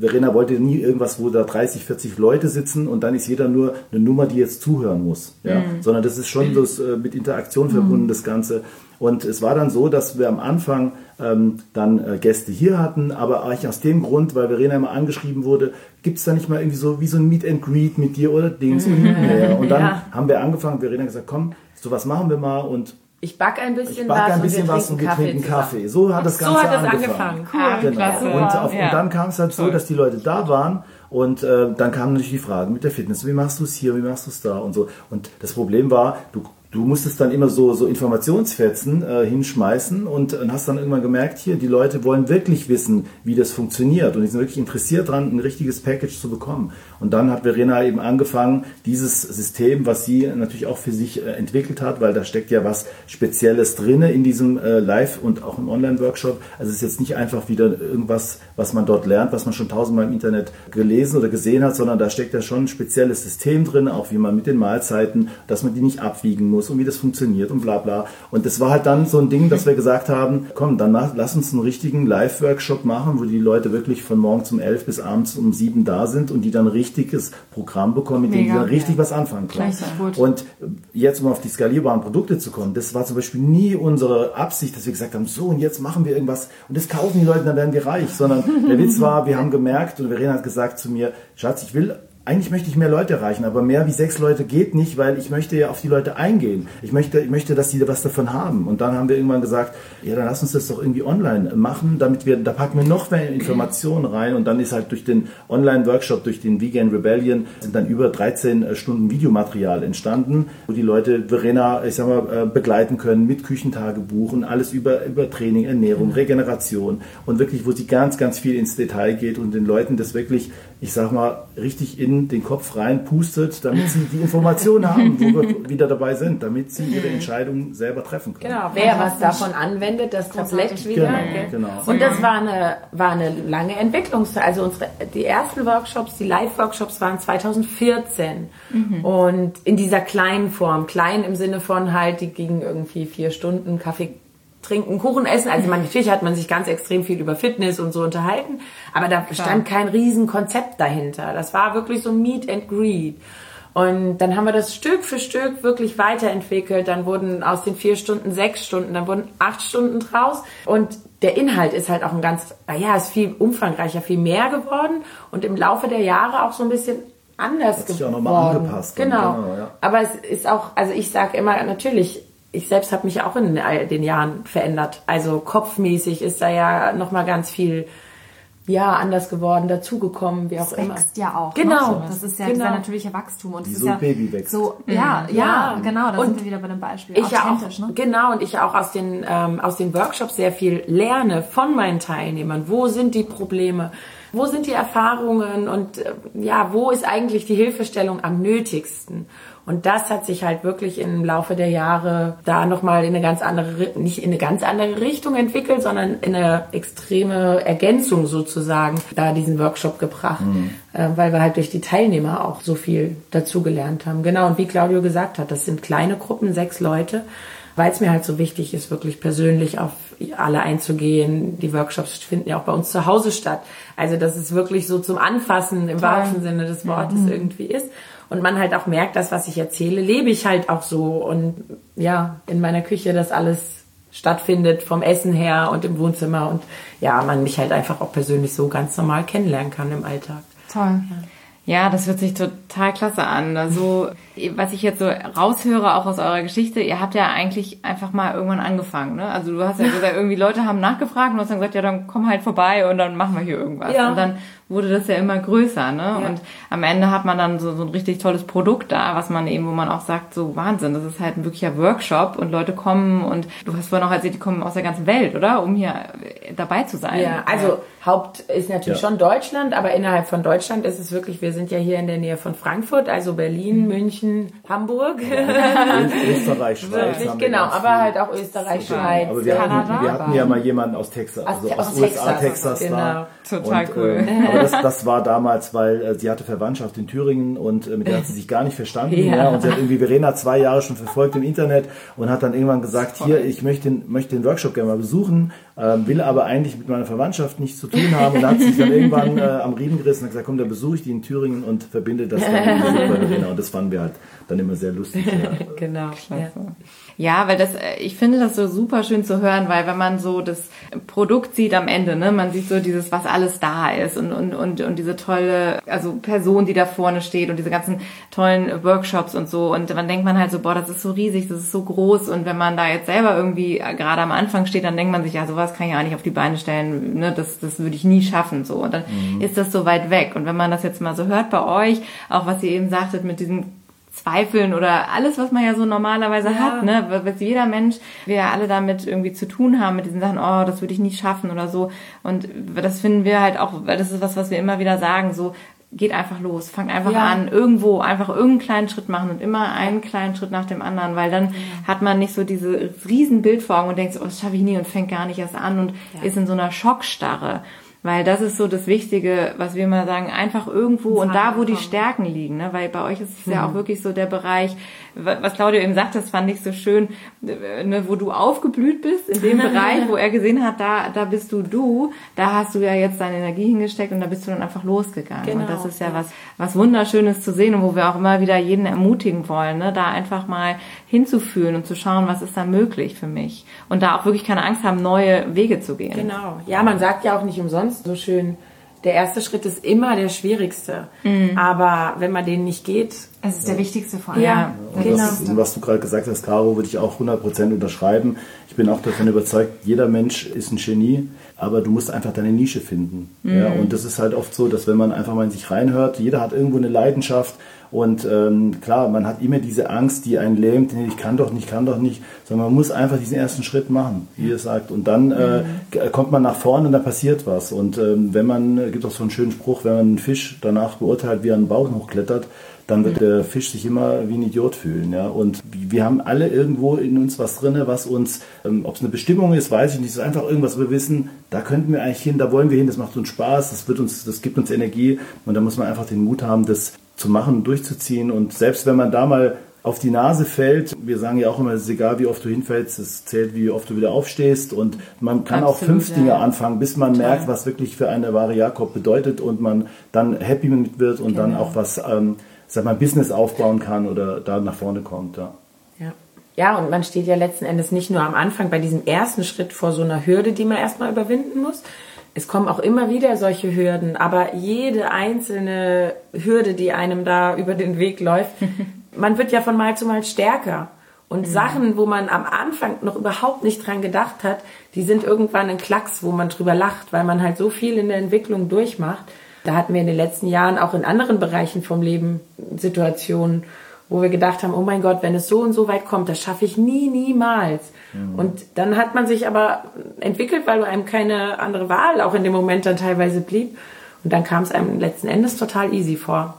Verena wollte nie irgendwas, wo da 30, 40 Leute sitzen und dann ist jeder nur eine Nummer, die jetzt zuhören muss, ja? Mhm. Sondern das ist schon so äh, mit Interaktion verbunden, mhm. das Ganze. Und es war dann so, dass wir am Anfang ähm, dann äh, Gäste hier hatten, aber eigentlich aus dem Grund, weil Verena immer angeschrieben wurde, gibt es da nicht mal irgendwie so wie so ein Meet and Greet mit dir oder Dings und hinterher. Und dann ja. haben wir angefangen, Verena gesagt, komm, so was machen wir mal und ich backe ein bisschen ich back was, ein bisschen und, wir was und wir trinken Kaffee. Kaffee. So hat das Ganze so hat das angefangen. angefangen. Cool, genau. klasse. Und, auf, ja. und dann kam es halt so, dass die Leute da waren und äh, dann kamen natürlich die Fragen mit der Fitness. Wie machst du es hier? Wie machst du es da? Und so. Und das Problem war, du du musstest dann immer so, so Informationsfetzen äh, hinschmeißen und, und hast dann irgendwann gemerkt, hier, die Leute wollen wirklich wissen, wie das funktioniert und die sind wirklich interessiert daran, ein richtiges Package zu bekommen. Und dann hat Verena eben angefangen, dieses System, was sie natürlich auch für sich äh, entwickelt hat, weil da steckt ja was Spezielles drinne in diesem äh, Live- und auch im Online-Workshop. Also es ist jetzt nicht einfach wieder irgendwas, was man dort lernt, was man schon tausendmal im Internet gelesen oder gesehen hat, sondern da steckt ja schon ein spezielles System drin, auch wie man mit den Mahlzeiten, dass man die nicht abwiegen muss muss und wie das funktioniert und bla bla. Und das war halt dann so ein Ding, dass wir gesagt haben, komm, dann lass uns einen richtigen Live-Workshop machen, wo die Leute wirklich von morgens um elf bis abends um sieben da sind und die dann ein richtiges Programm bekommen, mit Mega, dem die dann richtig ja. was anfangen können. Und jetzt, um auf die skalierbaren Produkte zu kommen, das war zum Beispiel nie unsere Absicht, dass wir gesagt haben, so und jetzt machen wir irgendwas und das kaufen die Leute, dann werden wir reich, sondern der Witz war, wir haben gemerkt und Verena hat gesagt zu mir, Schatz, ich will eigentlich möchte ich mehr Leute erreichen, aber mehr wie sechs Leute geht nicht, weil ich möchte ja auf die Leute eingehen. Ich möchte, ich möchte, dass die was davon haben. Und dann haben wir irgendwann gesagt, ja, dann lass uns das doch irgendwie online machen, damit wir, da packen wir noch mehr Informationen rein und dann ist halt durch den Online-Workshop, durch den Vegan Rebellion, sind dann über 13 äh, Stunden Videomaterial entstanden, wo die Leute Verena, ich sag mal, äh, begleiten können mit Küchentagebuch und alles über, über Training, Ernährung, Regeneration und wirklich, wo sie ganz, ganz viel ins Detail geht und den Leuten das wirklich ich sag mal, richtig in den Kopf rein pustet, damit sie die Informationen haben, wo wir wieder dabei sind, damit sie ihre Entscheidung selber treffen können. Genau, wer was davon anwendet, das Tablett wieder. Genau, genau. Und das war eine, war eine lange Entwicklungszeit. Also unsere, die ersten Workshops, die Live-Workshops waren 2014. Und in dieser kleinen Form. Klein im Sinne von halt, die gingen irgendwie vier Stunden Kaffee trinken, Kuchen essen. Also man, natürlich hat man sich ganz extrem viel über Fitness und so unterhalten, aber da stand kein Riesenkonzept dahinter. Das war wirklich so Meet and Greet. Und dann haben wir das Stück für Stück wirklich weiterentwickelt. Dann wurden aus den vier Stunden sechs Stunden, dann wurden acht Stunden draus. Und der Inhalt ist halt auch ein ganz, ja, ist viel umfangreicher, viel mehr geworden und im Laufe der Jahre auch so ein bisschen anders Hat sich geworden. auch nochmal angepasst. Genau. Genau, ja. Aber es ist auch, also ich sage immer, natürlich, ich selbst habe mich auch in all den Jahren verändert. Also kopfmäßig ist da ja nochmal ganz viel, ja, anders geworden, dazugekommen, wie auch Das immer. wächst ja auch. Genau. Ne? Das ist ja Genau. dieser natürliche Wachstum. Und ist so ein ja Baby wächst. So, ja, ja, Ja. genau. Da Und sind wir wieder bei dem Beispiel. ich ja Authentisch, auch, ne? genau, und ich auch aus den, ähm, aus den Workshops sehr viel lerne von meinen Teilnehmern. Wo sind die Probleme? Wo sind die Erfahrungen? Und äh, ja, wo ist eigentlich die Hilfestellung am nötigsten? Und das hat sich halt wirklich im Laufe der Jahre da nochmal in eine ganz andere, nicht in eine ganz andere Richtung entwickelt, sondern in eine extreme Ergänzung sozusagen da diesen Workshop gebracht, äh, weil wir halt durch die Teilnehmer auch so viel dazugelernt haben. Genau, und wie Claudio gesagt hat, das sind kleine Gruppen, sechs Leute, weil es mir halt so wichtig ist, wirklich persönlich auf alle einzugehen. Die Workshops finden ja auch bei uns zu Hause statt. Also, dass es wirklich so zum Anfassen im wahrsten Sinne des Wortes irgendwie ist. Und man halt auch merkt, das, was ich erzähle, lebe ich halt auch so. Und ja, in meiner Küche das alles stattfindet, vom Essen her und im Wohnzimmer. Und ja, man mich halt einfach auch persönlich so ganz normal kennenlernen kann im Alltag. Toll. Ja, das hört sich total klasse an. Also, was ich jetzt so raushöre, auch aus eurer Geschichte, ihr habt ja eigentlich einfach mal irgendwann angefangen, ne? Also du hast ja gesagt, irgendwie Leute haben nachgefragt und du hast dann gesagt, ja, dann komm halt vorbei und dann machen wir hier irgendwas. Ja. Und dann wurde das ja immer größer, ne? Und am Ende hat man dann so, so ein richtig tolles Produkt da, was man eben, wo man auch sagt, so Wahnsinn, das ist halt ein wirklicher Workshop und Leute kommen und du hast vorhin auch erzählt, die kommen aus der ganzen Welt, oder? Um hier äh, dabei zu sein. Ja, also Haupt ist natürlich Ja. schon Deutschland, aber innerhalb von Deutschland ist es wirklich, wir sind ja hier in der Nähe von Frankfurt, also Berlin, München, Hamburg. Österreich, Schweiz. Wirklich, genau, aber halt auch Österreich, Schweiz, Aber wir hatten, wir hatten ja mal jemanden aus Texas, Aus also aus, aus USA, Texas, Texas genau. da. Total und, cool. Äh, aber das, das war damals, weil äh, sie hatte Verwandtschaft in Thüringen und äh, mit der hat sie sich gar nicht verstanden. Ja. Ja. Und sie hat irgendwie Verena zwei Jahre schon verfolgt im Internet und hat dann irgendwann gesagt, hier, ich möchte den, möchte den Workshop gerne mal besuchen, ähm, will aber eigentlich mit meiner Verwandtschaft nichts zu tun haben. Und dann hat sie sich dann irgendwann äh, am Riemen gerissen und hat gesagt, komm, dann besuche ich die in Thüringen und verbinde das dann mit der Verena. Und das fanden wir halt dann immer sehr lustig. Ja. Genau. Ja. Ja, weil das, äh, ich finde das so super schön zu hören, weil wenn man so das Produkt sieht am Ende, ne, man sieht so dieses, was alles da ist und, und, und, und diese tolle, also Person, die da vorne steht und diese ganzen tollen Workshops und so. Und dann denkt man halt so, boah, das ist so riesig, das ist so groß. Und wenn man da jetzt selber irgendwie äh, gerade am Anfang steht, dann denkt man sich, ja, sowas kann ich ja nicht auf die Beine stellen, ne, das, das würde ich nie schaffen, so. Und dann ist das so weit weg. Und wenn man das jetzt mal so hört bei euch, auch was ihr eben sagtet mit diesem Zweifeln oder alles, was man ja so normalerweise hat, ne, was jeder Mensch, wir ja alle damit irgendwie zu tun haben, mit diesen Sachen, oh, das würde ich nie schaffen oder so. Und das finden wir halt auch, weil das ist was, was wir immer wieder sagen, so, geht einfach los, fangt einfach Ja. an, irgendwo einfach irgendeinen kleinen Schritt machen und immer einen kleinen Schritt nach dem anderen, weil dann hat man nicht so diese riesen Bild vor Augen und denkt so, oh, das schaffe ich nie und fängt gar nicht erst an und ist in so einer Schockstarre. Weil das ist so das Wichtige, was wir immer sagen, einfach irgendwo und da, wo die Stärken liegen, ne? weil bei euch ist es ja auch wirklich so der Bereich, was Claudio eben sagt, das fand ich so schön, äh, ne, wo du aufgeblüht bist, in dem Bereich, wo er gesehen hat, da, da bist du du, da hast du ja jetzt deine Energie hingesteckt und da bist du dann einfach losgegangen. Und Genau, das ist ja, ja. was, was Wunderschönes zu sehen und wo wir auch immer wieder jeden ermutigen wollen, ne? da einfach mal hinzufühlen und zu schauen, was ist da möglich für mich. Und da auch wirklich keine Angst haben, neue Wege zu gehen. Genau. Ja, man sagt ja auch nicht umsonst so schön, der erste Schritt ist immer der schwierigste. Aber wenn man den nicht geht, Es ist der wichtigste vor allem. ja, Und genau. was, was du gerade gesagt hast, Caro, würde ich auch 100% unterschreiben. Ich bin auch davon überzeugt, jeder Mensch ist ein Genie, aber du musst einfach deine Nische finden. Ja, und das ist halt oft so, dass wenn man einfach mal in sich reinhört, jeder hat irgendwo eine Leidenschaft Und ähm, klar, man hat immer diese Angst, die einen lähmt, nee, ich kann doch nicht, kann doch nicht, sondern man muss einfach diesen ersten Schritt machen, wie ihr sagt. Und dann äh, mhm. kommt man nach vorne und da passiert was. Und ähm, wenn man, gibt auch so einen schönen Spruch, wenn man einen Fisch danach beurteilt, wie er einen Baum hochklettert, dann wird der Fisch sich immer wie ein Idiot fühlen. Ja? Und wir haben alle irgendwo in uns was drin, was uns, ähm, ob es eine Bestimmung ist, weiß ich nicht, es ist einfach irgendwas, wir wissen, da könnten wir eigentlich hin, da wollen wir hin, das macht uns Spaß, das, wird uns, das gibt uns Energie und da muss man einfach den Mut haben, das zu machen, durchzuziehen und selbst wenn man da mal auf die Nase fällt. Wir sagen ja auch immer, es ist egal, wie oft du hinfällst, es zählt, wie oft du wieder aufstehst. Und man kann Absolut, auch fünf ja. Dinge anfangen, bis man Total. merkt, was wirklich für eine wahre Jakob bedeutet und man dann happy mit wird und genau. dann auch was ähm, sag mal, Business aufbauen kann oder da nach vorne kommt. Ja. ja. Ja, und man steht ja letzten Endes nicht nur am Anfang bei diesem ersten Schritt vor so einer Hürde, die man erstmal überwinden muss. Es kommen auch immer wieder solche Hürden, aber jede einzelne Hürde, die einem da über den Weg läuft, man wird ja von Mal zu Mal stärker. Und mhm. Sachen, wo man am Anfang noch überhaupt nicht dran gedacht hat, die sind irgendwann ein Klacks, wo man drüber lacht, weil man halt so viel in der Entwicklung durchmacht. Da hatten wir in den letzten Jahren auch in anderen Bereichen vom Leben Situationen, wo wir gedacht haben, oh mein Gott, wenn es so und so weit kommt, das schaffe ich nie, niemals. Mhm. Und dann hat man sich aber entwickelt, weil einem keine andere Wahl auch in dem Moment dann teilweise blieb. Und dann kam es einem letzten Endes total easy vor.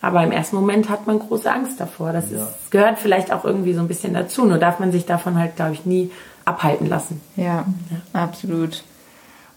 Aber im ersten Moment hat man große Angst davor. Das ja. ist, gehört vielleicht auch irgendwie so ein bisschen dazu. Nur darf man sich davon halt, glaube ich, nie abhalten lassen. Ja, ja. absolut.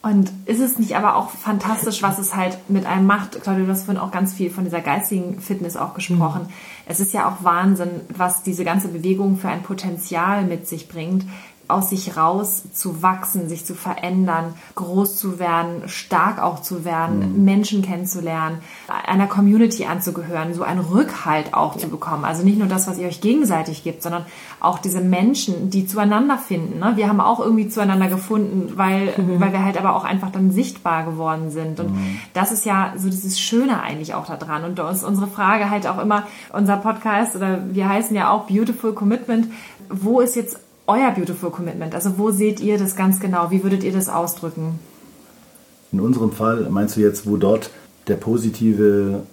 Und ist es nicht aber auch fantastisch, was es halt mit einem macht? Claudia, du hast vorhin auch ganz viel von dieser geistigen Fitness auch gesprochen. Mhm. Es ist ja auch Wahnsinn, was diese ganze Bewegung für ein Potenzial mit sich bringt, aus sich raus zu wachsen, sich zu verändern, groß zu werden, stark auch zu werden, mhm. Menschen kennenzulernen, einer Community anzugehören, so einen Rückhalt auch zu bekommen. Also nicht nur das, was ihr euch gegenseitig gibt, sondern auch diese Menschen, die zueinander finden. Ne? Wir haben auch irgendwie zueinander gefunden, weil, mhm. weil wir halt aber auch einfach dann sichtbar geworden sind. Und mhm. das ist ja so dieses Schöne eigentlich auch daran. Und da ist unsere Frage halt auch immer, unser Podcast oder wir heißen ja auch Beautiful Commitment. Wo ist jetzt euer Beautiful Commitment? Also wo seht ihr das ganz genau? Wie würdet ihr das ausdrücken? In unserem Fall meinst du jetzt, wo dort der positive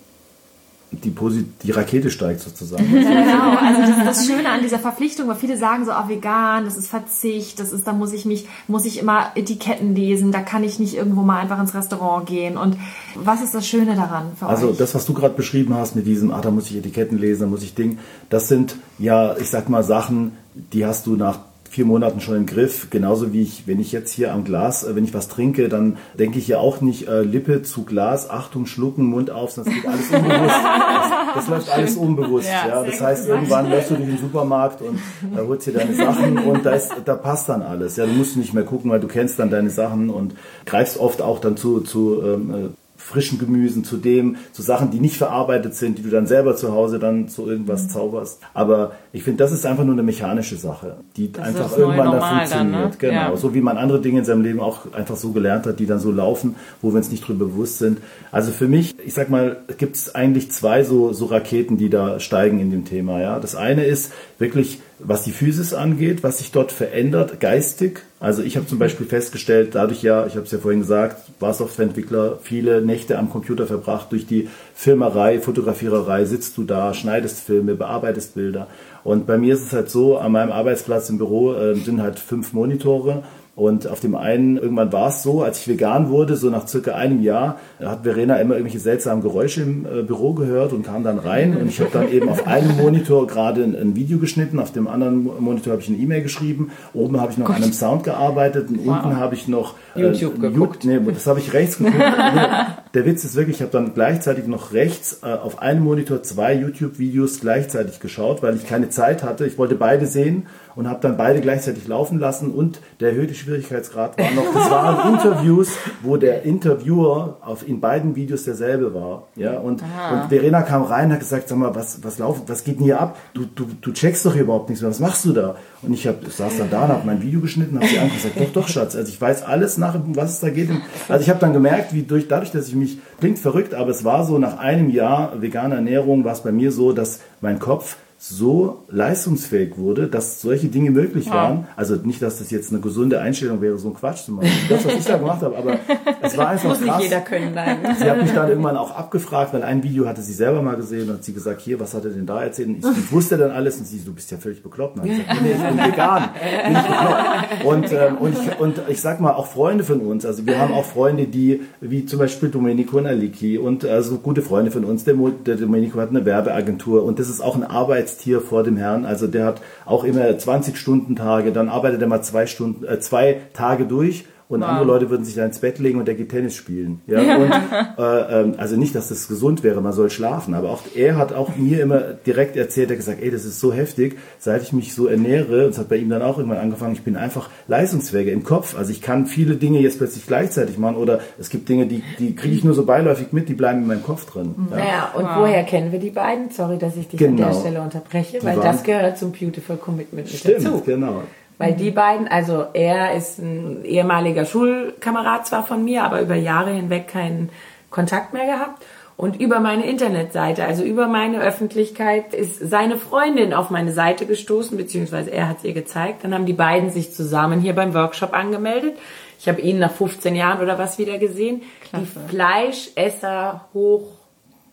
die, die Rakete steigt sozusagen. genau, also das ist das Schöne an dieser Verpflichtung, weil viele sagen so, ah, vegan, das ist Verzicht, das ist, da muss ich mich, muss ich immer Etiketten lesen, da kann ich nicht irgendwo mal einfach ins Restaurant gehen. Und was ist das Schöne daran für also, euch? Also das, was du gerade beschrieben hast mit diesem, ah, da muss ich Etiketten lesen, da muss ich Ding, das sind ja, ich sag mal, Sachen, die hast du nach vier Monaten schon im Griff. Genauso wie ich, wenn ich jetzt hier am Glas, äh, wenn ich was trinke, dann denke ich ja auch nicht äh, Lippe zu Glas, Achtung, schlucken, Mund auf, sonst geht alles unbewusst. Das, das läuft alles unbewusst. Ja, ja. Das heißt, irgendwann läufst du durch den Supermarkt und da holst dir deine Sachen und da, ist, da passt dann alles. Ja, du musst nicht mehr gucken, weil du kennst dann deine Sachen und greifst oft auch dann zu, zu ähm, äh, frischen Gemüsen, zu dem, zu Sachen, die nicht verarbeitet sind, die du dann selber zu Hause dann zu irgendwas mhm. zauberst. Aber ich finde, das ist einfach nur eine mechanische Sache, die das einfach irgendwann da funktioniert. Dann, ne? Genau. Ja. So wie man andere Dinge in seinem Leben auch einfach so gelernt hat, die dann so laufen, wo wir uns nicht drüber bewusst sind. Also für mich, ich sag mal, gibt es eigentlich zwei so, so Raketen, die da steigen in dem Thema. Ja, Das eine ist wirklich was die Physis angeht, was sich dort verändert, geistig. Also ich habe zum Beispiel festgestellt, dadurch ja, ich habe es ja vorhin gesagt, war Softwareentwickler, viele Nächte am Computer verbracht, durch die Filmerei, Fotografiererei, sitzt du da, schneidest Filme, bearbeitest Bilder. Und bei mir ist es halt so, an meinem Arbeitsplatz im Büro äh, sind halt fünf Monitore und auf dem einen, irgendwann war es so, als ich vegan wurde, so nach circa einem Jahr, hat Verena immer irgendwelche seltsamen Geräusche im äh, Büro gehört und kam dann rein. Und ich habe dann eben auf einem Monitor gerade ein, ein, Video geschnitten, auf dem anderen Monitor habe ich eine E-Mail geschrieben, oben habe ich noch Gott. an einem Sound gearbeitet und wow. unten habe ich noch äh, YouTube geguckt. Nee, das habe ich rechts geguckt. Der Witz ist wirklich, ich habe dann gleichzeitig noch rechts äh, auf einem Monitor zwei YouTube-Videos gleichzeitig geschaut, weil ich keine Zeit hatte. Ich wollte beide sehen und habe dann beide gleichzeitig laufen lassen und der erhöhte Schwierigkeitsgrad war noch, das waren Interviews, wo der Interviewer auf in beiden Videos derselbe war. Ja, und, und Verena kam rein und hat gesagt, sag mal, was, was laufen, was geht denn hier ab? Du, du, du checkst doch hier überhaupt nichts mehr, was machst du da? Und ich hab, saß dann da und habe mein Video geschnitten, habe sie angesagt, doch, doch, Schatz, also ich weiß alles nach, was es da geht. Also ich habe dann gemerkt, wie durch, dadurch, dass ich mich, klingt verrückt, aber es war so, nach einem Jahr veganer Ernährung war es bei mir so, dass mein Kopf so leistungsfähig wurde, dass solche Dinge möglich ja. waren. Also nicht, dass das jetzt eine gesunde Einstellung wäre, so ein Quatsch zu machen. Das, was ich da gemacht habe, aber es war einfach Muss krass. nicht jeder können, nein. Sie hat mich dann irgendwann auch abgefragt, weil ein Video hatte sie selber mal gesehen und hat sie gesagt, hier, was hat er denn da erzählt? Und ich, ich wusste dann alles und sie, du bist ja völlig bekloppt. Und ich gesagt, nee, ich bin vegan. Bin ich bekloppt. Und, ähm, und, ich, und ich sag mal, auch Freunde von uns, also wir haben auch Freunde, die, wie zum Beispiel Domenico Naliki und also gute Freunde von uns, der, der Domenico hat eine Werbeagentur und das ist auch ein Arbeitstier vor dem Herrn. Also der hat auch immer 20 Stunden Tage, dann arbeitet er mal zwei Stunden, äh, zwei Tage durch und wow. andere Leute würden sich da ins Bett legen und der geht Tennis spielen. Ja? Und, äh, ähm, also nicht, dass das gesund wäre, man soll schlafen, aber auch er hat auch mir immer direkt erzählt, er hat gesagt, ey, das ist so heftig, seit ich mich so ernähre, und es hat bei ihm dann auch irgendwann angefangen, ich bin einfach leistungsfähiger im Kopf. Also ich kann viele Dinge jetzt plötzlich gleichzeitig machen oder es gibt Dinge, die, die kriege ich nur so beiläufig mit, die bleiben in meinem Kopf drin. Ja, ja und wow. woher kennen wir die beiden? Sorry, dass ich dich genau. an der Stelle unterbreche, weil das gehört zum Beautiful Commitment mit Stimmt, dazu. genau. Weil die beiden, also er ist ein ehemaliger Schulkamerad zwar von mir, aber über Jahre hinweg keinen Kontakt mehr gehabt. Und über meine Internetseite, also über meine Öffentlichkeit, ist seine Freundin auf meine Seite gestoßen, beziehungsweise er hat es ihr gezeigt. Dann haben die beiden sich zusammen hier beim Workshop angemeldet. Ich habe ihn nach 15 Jahren oder was wieder gesehen. Klasse. Die Fleischesser hoch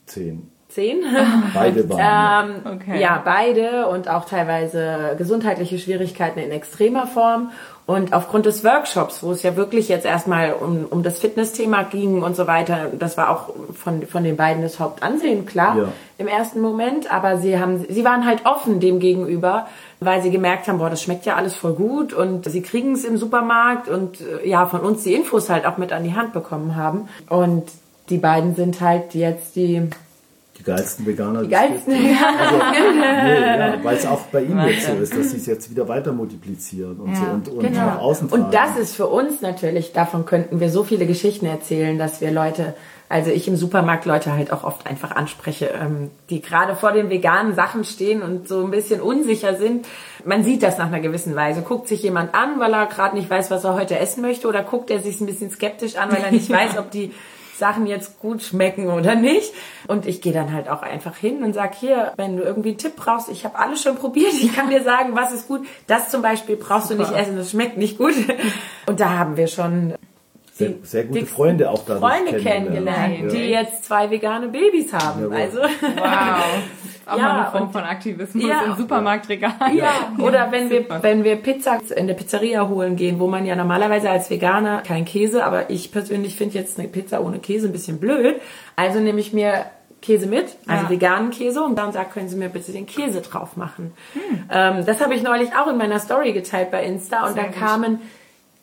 10 zehn. Beide waren. ähm, okay. Ja, beide und auch teilweise gesundheitliche Schwierigkeiten in extremer Form. Und aufgrund des Workshops, wo es ja wirklich jetzt erstmal um, um das Fitnessthema ging und so weiter, das war auch von, von den beiden das Hauptansehen, klar, ja. im ersten Moment. Aber sie haben, sie waren halt offen dem gegenüber, weil sie gemerkt haben, boah, das schmeckt ja alles voll gut und sie kriegen es im Supermarkt und äh, ja, von uns die Infos halt auch mit an die Hand bekommen haben. Und die beiden sind halt jetzt die die geilsten Veganer. Die geilsten Veganer. Also, nee, ja, weil es auch bei ihnen jetzt so ist, dass sie es jetzt wieder weiter multiplizieren und, ja, so und, und genau. nach außen tragen. Und das ist für uns natürlich, davon könnten wir so viele Geschichten erzählen, dass wir Leute, also ich im Supermarkt Leute halt auch oft einfach anspreche, ähm, die gerade vor den veganen Sachen stehen und so ein bisschen unsicher sind. Man sieht das nach einer gewissen Weise. Guckt sich jemand an, weil er gerade nicht weiß, was er heute essen möchte, oder guckt er sich ein bisschen skeptisch an, weil er nicht weiß, ob die Sachen jetzt gut schmecken oder nicht. Und ich gehe dann halt auch einfach hin und sag hier, wenn du irgendwie einen Tipp brauchst, ich habe alles schon probiert, ich kann dir sagen, was ist gut. Das zum Beispiel brauchst Super. du nicht essen, das schmeckt nicht gut. Und da haben wir schon sehr, sehr gute Freunde auch da Freunde kennengelernt, ja. die jetzt zwei vegane Babys haben. Ja, also wow. Auch ja, mal eine Form von Aktivismus ja, im Supermarktregal. Ja, oder wenn wir, wenn wir Pizza in der Pizzeria holen gehen, wo man ja normalerweise als Veganer kein Käse, aber ich persönlich finde jetzt eine Pizza ohne Käse ein bisschen blöd. Also nehme ich mir Käse mit, also ja. veganen Käse und dann sagt, können Sie mir bitte den Käse drauf machen. Hm. Ähm, das habe ich neulich auch in meiner Story geteilt bei Insta und Sehr da kamen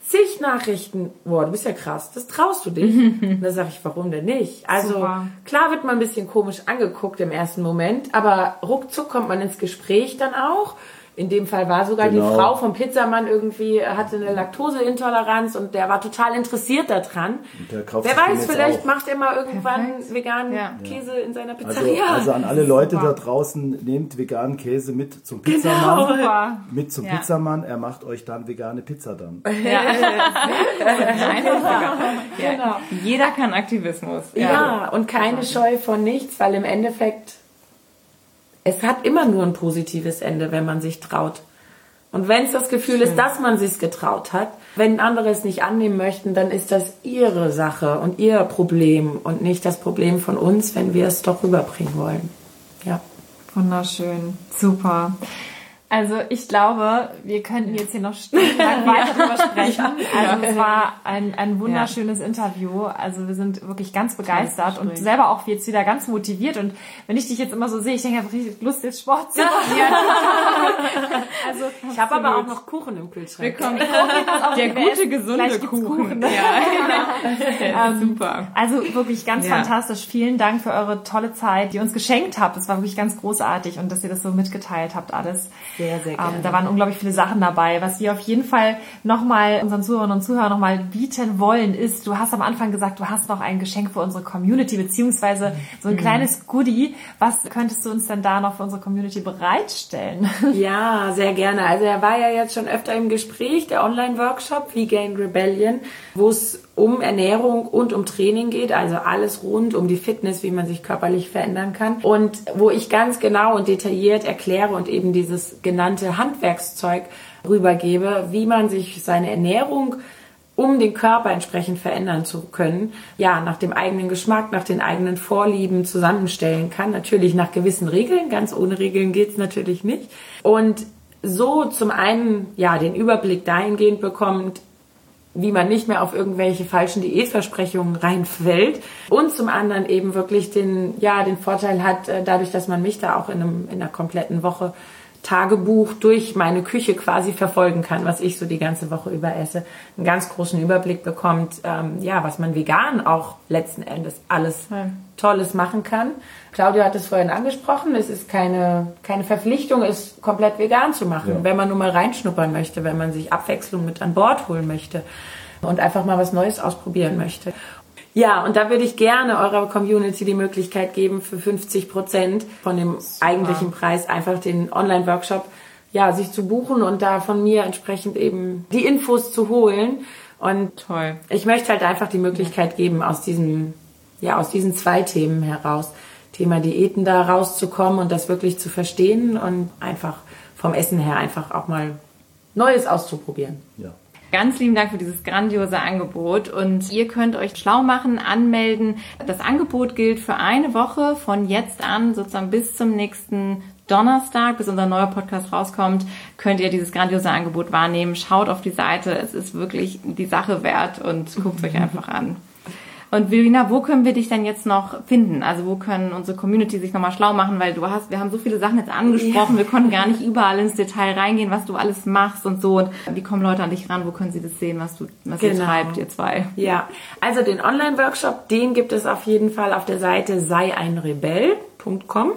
zig Nachrichten, boah, du bist ja krass, das traust du dich. und da sage ich, warum denn nicht? Also Super. klar wird man ein bisschen komisch angeguckt im ersten Moment, aber ruckzuck kommt man ins Gespräch dann auch. In dem Fall war sogar genau. die Frau vom Pizzamann irgendwie, hatte eine Laktoseintoleranz und der war total interessiert daran. Wer weiß, vielleicht auch. macht er mal irgendwann Perfekt. veganen ja. Käse in seiner also, Pizzeria. Also, also an alle Leute Super. da draußen, nehmt veganen Käse mit zum genau. Pizzamann. Genau. Mit zum ja. Pizzamann, er macht euch dann vegane Pizza dann. Ja. genau. Jeder kann Aktivismus. Ja, und keine Scheu von nichts, weil im Endeffekt es hat immer nur ein positives Ende, wenn man sich traut. Und wenn es das Gefühl Schön. ist, dass man sich getraut hat, wenn andere es nicht annehmen möchten, dann ist das ihre Sache und ihr Problem und nicht das Problem von uns, wenn wir es doch rüberbringen wollen. Ja. Wunderschön. Super. Also ich glaube, wir könnten jetzt hier noch stundenlang weiter drüber sprechen. Also es war ein, ein wunderschönes. Interview. Also wir sind wirklich ganz begeistert und selber auch jetzt wieder ganz motiviert. Und wenn ich dich jetzt immer so sehe, ich denke, ich habe richtig Lust, jetzt Sport zu machen. also ich habe aber auch noch Kuchen im Kühlschrank. Wir kommen der gute, gesunde Kuchen. Kuchen. Ja, ähm, super. Also wirklich ganz ja. fantastisch. Vielen Dank für eure tolle Zeit, die ihr uns geschenkt habt. Das war wirklich ganz großartig und dass ihr das so mitgeteilt habt alles. Sehr, sehr gerne. Ähm, da waren unglaublich viele Sachen dabei, was wir auf jeden Fall nochmal unseren Zuhörerinnen und Zuhörern nochmal bieten wollen, ist, du hast am Anfang gesagt, du hast noch ein Geschenk für unsere Community, beziehungsweise so ein mhm. kleines Goodie. Was könntest du uns denn da noch für unsere Community bereitstellen? Ja, sehr gerne. Also er war ja jetzt schon öfter im Gespräch, der Online-Workshop Vegan Rebellion, wo es um Ernährung und um Training geht, also alles rund um die Fitness, wie man sich körperlich verändern kann. Und wo ich ganz genau und detailliert erkläre und eben dieses genannte Handwerkszeug rübergebe, wie man sich seine Ernährung um den Körper entsprechend verändern zu können, ja, nach dem eigenen Geschmack, nach den eigenen Vorlieben zusammenstellen kann. Natürlich nach gewissen Regeln, ganz ohne Regeln geht's natürlich nicht. Und so zum einen, ja, den Überblick dahingehend bekommt, wie man nicht mehr auf irgendwelche falschen Diätversprechungen reinfällt und zum anderen eben wirklich den, ja, den Vorteil hat, äh, dadurch, dass man mich da auch in, einem, in einer kompletten Woche Tagebuch durch meine Küche quasi verfolgen kann, was ich so die ganze Woche über esse, einen ganz großen Überblick bekommt, ähm, ja, was man vegan auch letzten Endes alles ja. Tolles machen kann. Claudia hat es vorhin angesprochen, es ist keine, keine Verpflichtung, es komplett vegan zu machen, ja. wenn man nur mal reinschnuppern möchte, wenn man sich Abwechslung mit an Bord holen möchte und einfach mal was Neues ausprobieren möchte. Ja, und da würde ich gerne eurer Community die Möglichkeit geben, für 50 Prozent von dem Super. eigentlichen Preis einfach den Online-Workshop ja, sich zu buchen und da von mir entsprechend eben die Infos zu holen. Und Toll. ich möchte halt einfach die Möglichkeit geben, aus diesem, ja, aus diesen zwei Themen heraus, Thema Diäten da rauszukommen und das wirklich zu verstehen und einfach vom Essen her einfach auch mal Neues auszuprobieren. Ja. Ganz lieben Dank für dieses grandiose Angebot und ihr könnt euch schlau machen, anmelden. Das Angebot gilt für eine Woche von jetzt an, sozusagen bis zum nächsten Donnerstag, bis unser neuer Podcast rauskommt, könnt ihr dieses grandiose Angebot wahrnehmen. Schaut auf die Seite, es ist wirklich die Sache wert und guckt es euch einfach an. Und Verena, wo können wir dich denn jetzt noch finden? Also wo können unsere Community sich nochmal schlau machen? Weil du hast, wir haben so viele Sachen jetzt angesprochen, ja. wir konnten gar nicht überall ins Detail reingehen, was du alles machst und so. Und wie kommen Leute an dich ran? Wo können sie das sehen, was du, was genau. ihr treibt, ihr zwei? Ja, also den Online-Workshop, den gibt es auf jeden Fall auf der Seite seieinrebell.com.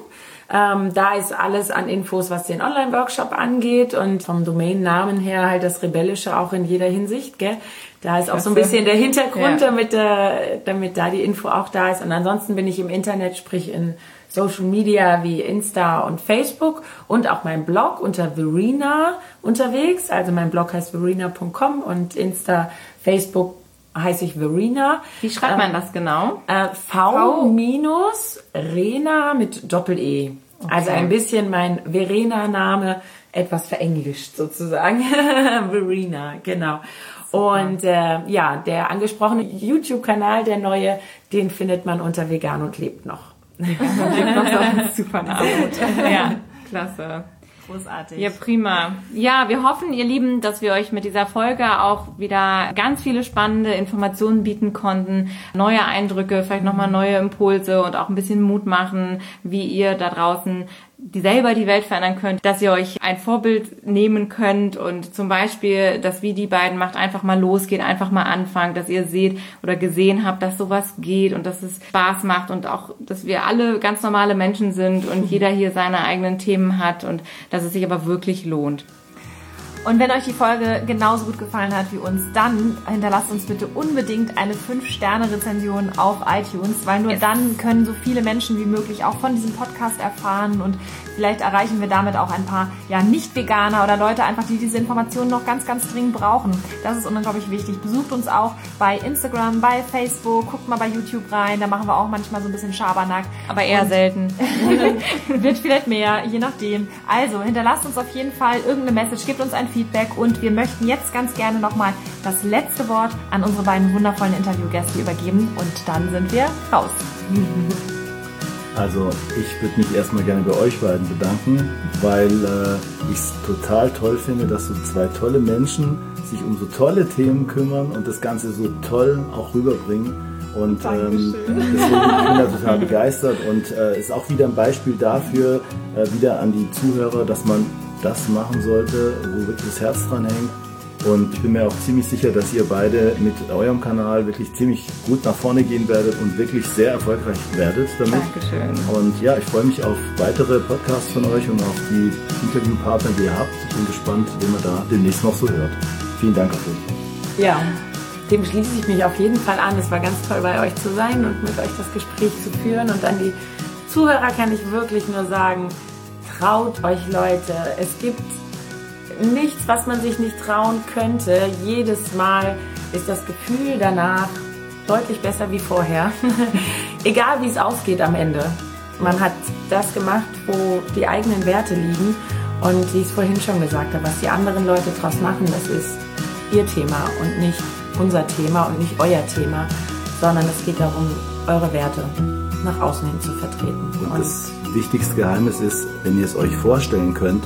Ähm, da ist alles an Infos, was den Online-Workshop angeht und vom Domain-Namen her halt das Rebellische auch in jeder Hinsicht. Gell? Da ist auch so ein bisschen der Hintergrund, ja. damit, äh, damit da die Info auch da ist. Und ansonsten bin ich im Internet, sprich in Social Media wie Insta und Facebook und auch mein Blog unter Verena unterwegs. Also mein Blog heißt verena.com und Insta, Facebook heiße ich Verena. Wie schreibt man das genau? Äh, V-Rena mit Doppel-E. Okay. Also ein bisschen mein Verena-Name etwas verenglischt sozusagen. Verena, genau. Und äh, ja, der angesprochene YouTube-Kanal, der neue, den findet man unter Vegan und lebt noch. Und lebt noch, super Name. ja, klasse. Großartig. Ja, prima. Ja, wir hoffen, ihr Lieben, dass wir euch mit dieser Folge auch wieder ganz viele spannende Informationen bieten konnten, neue Eindrücke, vielleicht nochmal neue Impulse und auch ein bisschen Mut machen, wie ihr da draußen die selber die Welt verändern könnt, dass ihr euch ein Vorbild nehmen könnt und zum Beispiel, dass wie die beiden macht, einfach mal losgeht, einfach mal anfangen, dass ihr seht oder gesehen habt, dass sowas geht und dass es Spaß macht und auch, dass wir alle ganz normale Menschen sind und jeder hier seine eigenen Themen hat und dass es sich aber wirklich lohnt. Und wenn euch die Folge genauso gut gefallen hat wie uns, dann hinterlasst uns bitte unbedingt eine 5-Sterne-Rezension auf iTunes, weil nur yes. dann können so viele Menschen wie möglich auch von diesem Podcast erfahren und vielleicht erreichen wir damit auch ein paar ja Nicht-Veganer oder Leute einfach, die diese Informationen noch ganz, ganz dringend brauchen. Das ist unglaublich wichtig. Besucht uns auch bei Instagram, bei Facebook, guckt mal bei YouTube rein, da machen wir auch manchmal so ein bisschen Schabernack. Aber eher und selten. wird vielleicht mehr, je nachdem. Also hinterlasst uns auf jeden Fall irgendeine Message, gebt uns ein Feedback und wir möchten jetzt ganz gerne nochmal das letzte Wort an unsere beiden wundervollen Interviewgäste übergeben und dann sind wir raus. Also ich würde mich erstmal gerne bei euch beiden bedanken, weil äh, ich es total toll finde, dass so zwei tolle Menschen sich um so tolle Themen kümmern und das Ganze so toll auch rüberbringen. Und ähm, deswegen bin ich da total begeistert und äh, ist auch wieder ein Beispiel dafür, äh, wieder an die Zuhörer, dass man das machen sollte, wo wirklich das Herz dran hängt. Und ich bin mir auch ziemlich sicher, dass ihr beide mit eurem Kanal wirklich ziemlich gut nach vorne gehen werdet und wirklich sehr erfolgreich werdet damit. Dankeschön. Und ja, ich freue mich auf weitere Podcasts von euch und auf die Interviewpartner, die ihr habt. Ich bin gespannt, wen man da demnächst noch so hört. Vielen Dank auf euch. Ja, dem schließe ich mich auf jeden Fall an. Es war ganz toll, bei euch zu sein und mit euch das Gespräch zu führen. Und an die Zuhörer kann ich wirklich nur sagen, traut euch Leute. Es gibt nichts, was man sich nicht trauen könnte. Jedes Mal ist das Gefühl danach deutlich besser wie vorher. Egal wie es ausgeht am Ende. Man hat das gemacht, wo die eigenen Werte liegen. Und wie ich es vorhin schon gesagt habe, was die anderen Leute daraus machen, das ist ihr Thema und nicht unser Thema und nicht euer Thema, sondern es geht darum, eure Werte nach außen hin zu vertreten. Und, und das wichtigste Geheimnis ist, wenn ihr es euch vorstellen könnt,